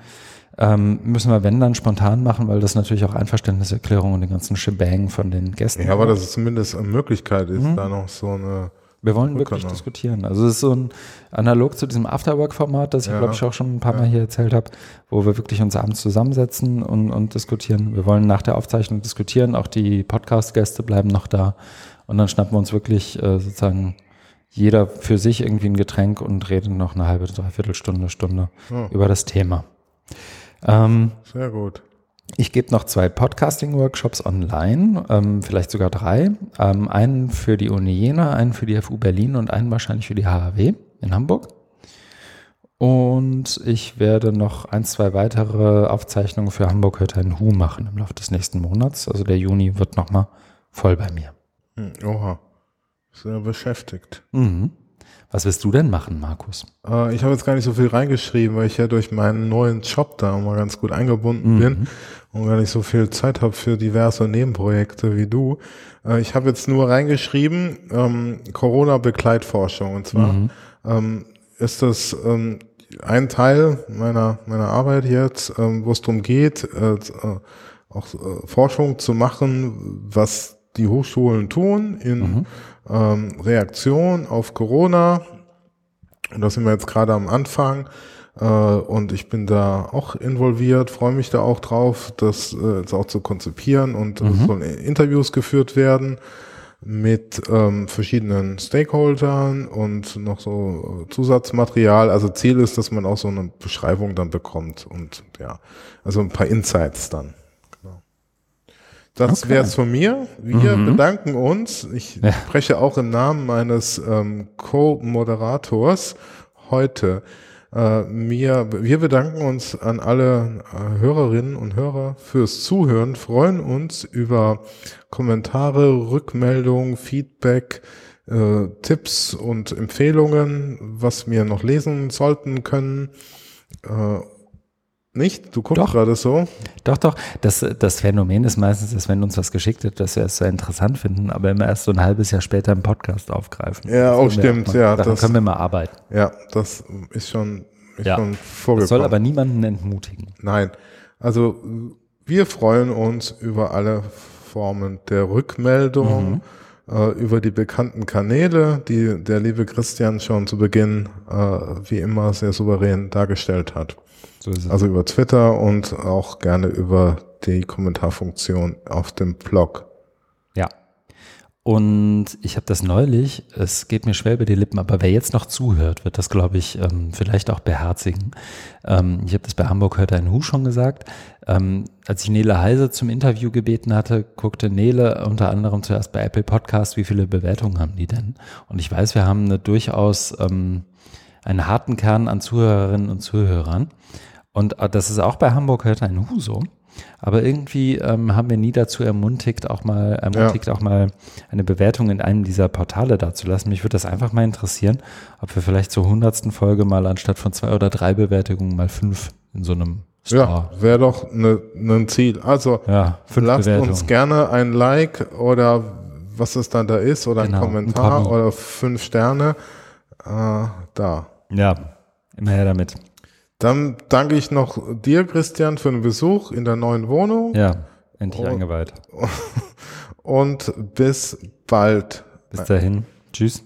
Ähm, müssen wir, wenn dann, spontan machen, weil das natürlich auch Einverständniserklärung und den ganzen Shebang von den Gästen. Ja, aber dass es zumindest eine Möglichkeit ist, da noch so eine. Wir wollen Wir wirklich auch. diskutieren. Also es ist so ein analog zu diesem Afterwork-Format, das ich Ja. glaube ich auch schon ein paar Mal hier erzählt habe, wo wir wirklich uns abends zusammensetzen und, und diskutieren. Wir wollen nach der Aufzeichnung diskutieren, auch die Podcast-Gäste bleiben noch da und dann schnappen wir uns wirklich äh, sozusagen jeder für sich irgendwie ein Getränk und reden noch eine halbe, dreiviertel Stunde, Stunde Ja. über das Thema. Ähm, Sehr gut. ich gebe noch zwei Podcasting-Workshops online, ähm, vielleicht sogar drei. Ähm, einen für die Uni Jena, einen für die FU Berlin und einen wahrscheinlich für die HHW in Hamburg. Und ich werde noch ein, zwei weitere Aufzeichnungen für Hamburg hört ein Hu machen im Laufe des nächsten Monats. Also der Juni wird nochmal voll bei mir. Hm, Oha. Sehr beschäftigt. Mhm. Was willst du denn machen, Markus? Äh, ich habe jetzt gar nicht so viel reingeschrieben, weil ich ja durch meinen neuen Job da mal ganz gut eingebunden bin und gar nicht so viel Zeit habe für diverse Nebenprojekte wie du. Äh, ich habe jetzt nur reingeschrieben, ähm, Corona-Begleitforschung. Und zwar ähm, ist das ähm, ein Teil meiner, meiner Arbeit jetzt, ähm, wo es darum geht, äh, äh, auch äh, Forschung zu machen, was die Hochschulen tun in ähm, Reaktion auf Corona. Und da sind wir jetzt gerade am Anfang. Äh, und ich bin da auch involviert, freue mich da auch drauf, das äh, jetzt auch zu konzipieren. Und es sollen Interviews geführt werden mit ähm, verschiedenen Stakeholdern und noch so äh, Zusatzmaterial. Also Ziel ist, dass man auch so eine Beschreibung dann bekommt und ja, also ein paar Insights dann. Das Okay. wäre es von mir. Wir bedanken uns. Ich Ja. spreche auch im Namen meines ähm, Co-Moderators heute. Äh, mir, wir bedanken uns an alle äh, Hörerinnen und Hörer fürs Zuhören, freuen uns über Kommentare, Rückmeldungen, Feedback, äh, Tipps und Empfehlungen, was wir noch lesen sollten können. Nicht? Du guckst Doch. gerade so. Doch, doch. Das, das Phänomen ist meistens, dass wenn uns was geschickt wird, dass wir es sehr interessant finden, aber immer erst so ein halbes Jahr später im Podcast aufgreifen. Ja, Das auch können wir stimmt, mal- ja, Daran das- können wir mal arbeiten. Ja, das ist schon, ist Ja. schon Das vorgekommen. soll aber niemanden entmutigen. Nein. Also wir freuen uns über alle Formen der Rückmeldung, äh, über die bekannten Kanäle, die der liebe Christian schon zu Beginn äh, wie immer sehr souverän dargestellt hat. So. Also über Twitter und auch gerne über die Kommentarfunktion auf dem Blog. Ja. Und ich habe das neulich, es geht mir schwer über die Lippen, aber wer jetzt noch zuhört, wird das, glaube ich, ähm, vielleicht auch beherzigen. Ähm, ich habe das bei Hamburg hört ein Hu schon gesagt. Ähm, als ich Nele Heise zum Interview gebeten hatte, guckte Nele unter anderem zuerst bei Apple Podcast, wie viele Bewertungen haben die denn? Und ich weiß, wir haben eine durchaus einen harten Kern an Zuhörerinnen und Zuhörern. Und äh, das ist auch bei Hamburg hört ein Hu so. Aber irgendwie ähm, haben wir nie dazu ermutigt, auch mal ermutigt, auch mal eine Bewertung in einem dieser Portale dazulassen. Mich würde das einfach mal interessieren, ob wir vielleicht zur hundertsten Folge mal anstatt von zwei oder drei Bewertungen mal fünf in so einem Ja, Store. wäre doch ne- ein Ziel. Also Ja, lasst Bewertungen. uns gerne ein Like oder was es dann da ist oder Genau, ein ein Kommentar Kommi. oder fünf Sterne. Äh, da. Ja, immer her damit. Dann danke ich noch dir, Christian, für den Besuch in der neuen Wohnung Ja, endlich Oh. eingeweiht. [LAUGHS] und bis bald. Bis dahin. Tschüss.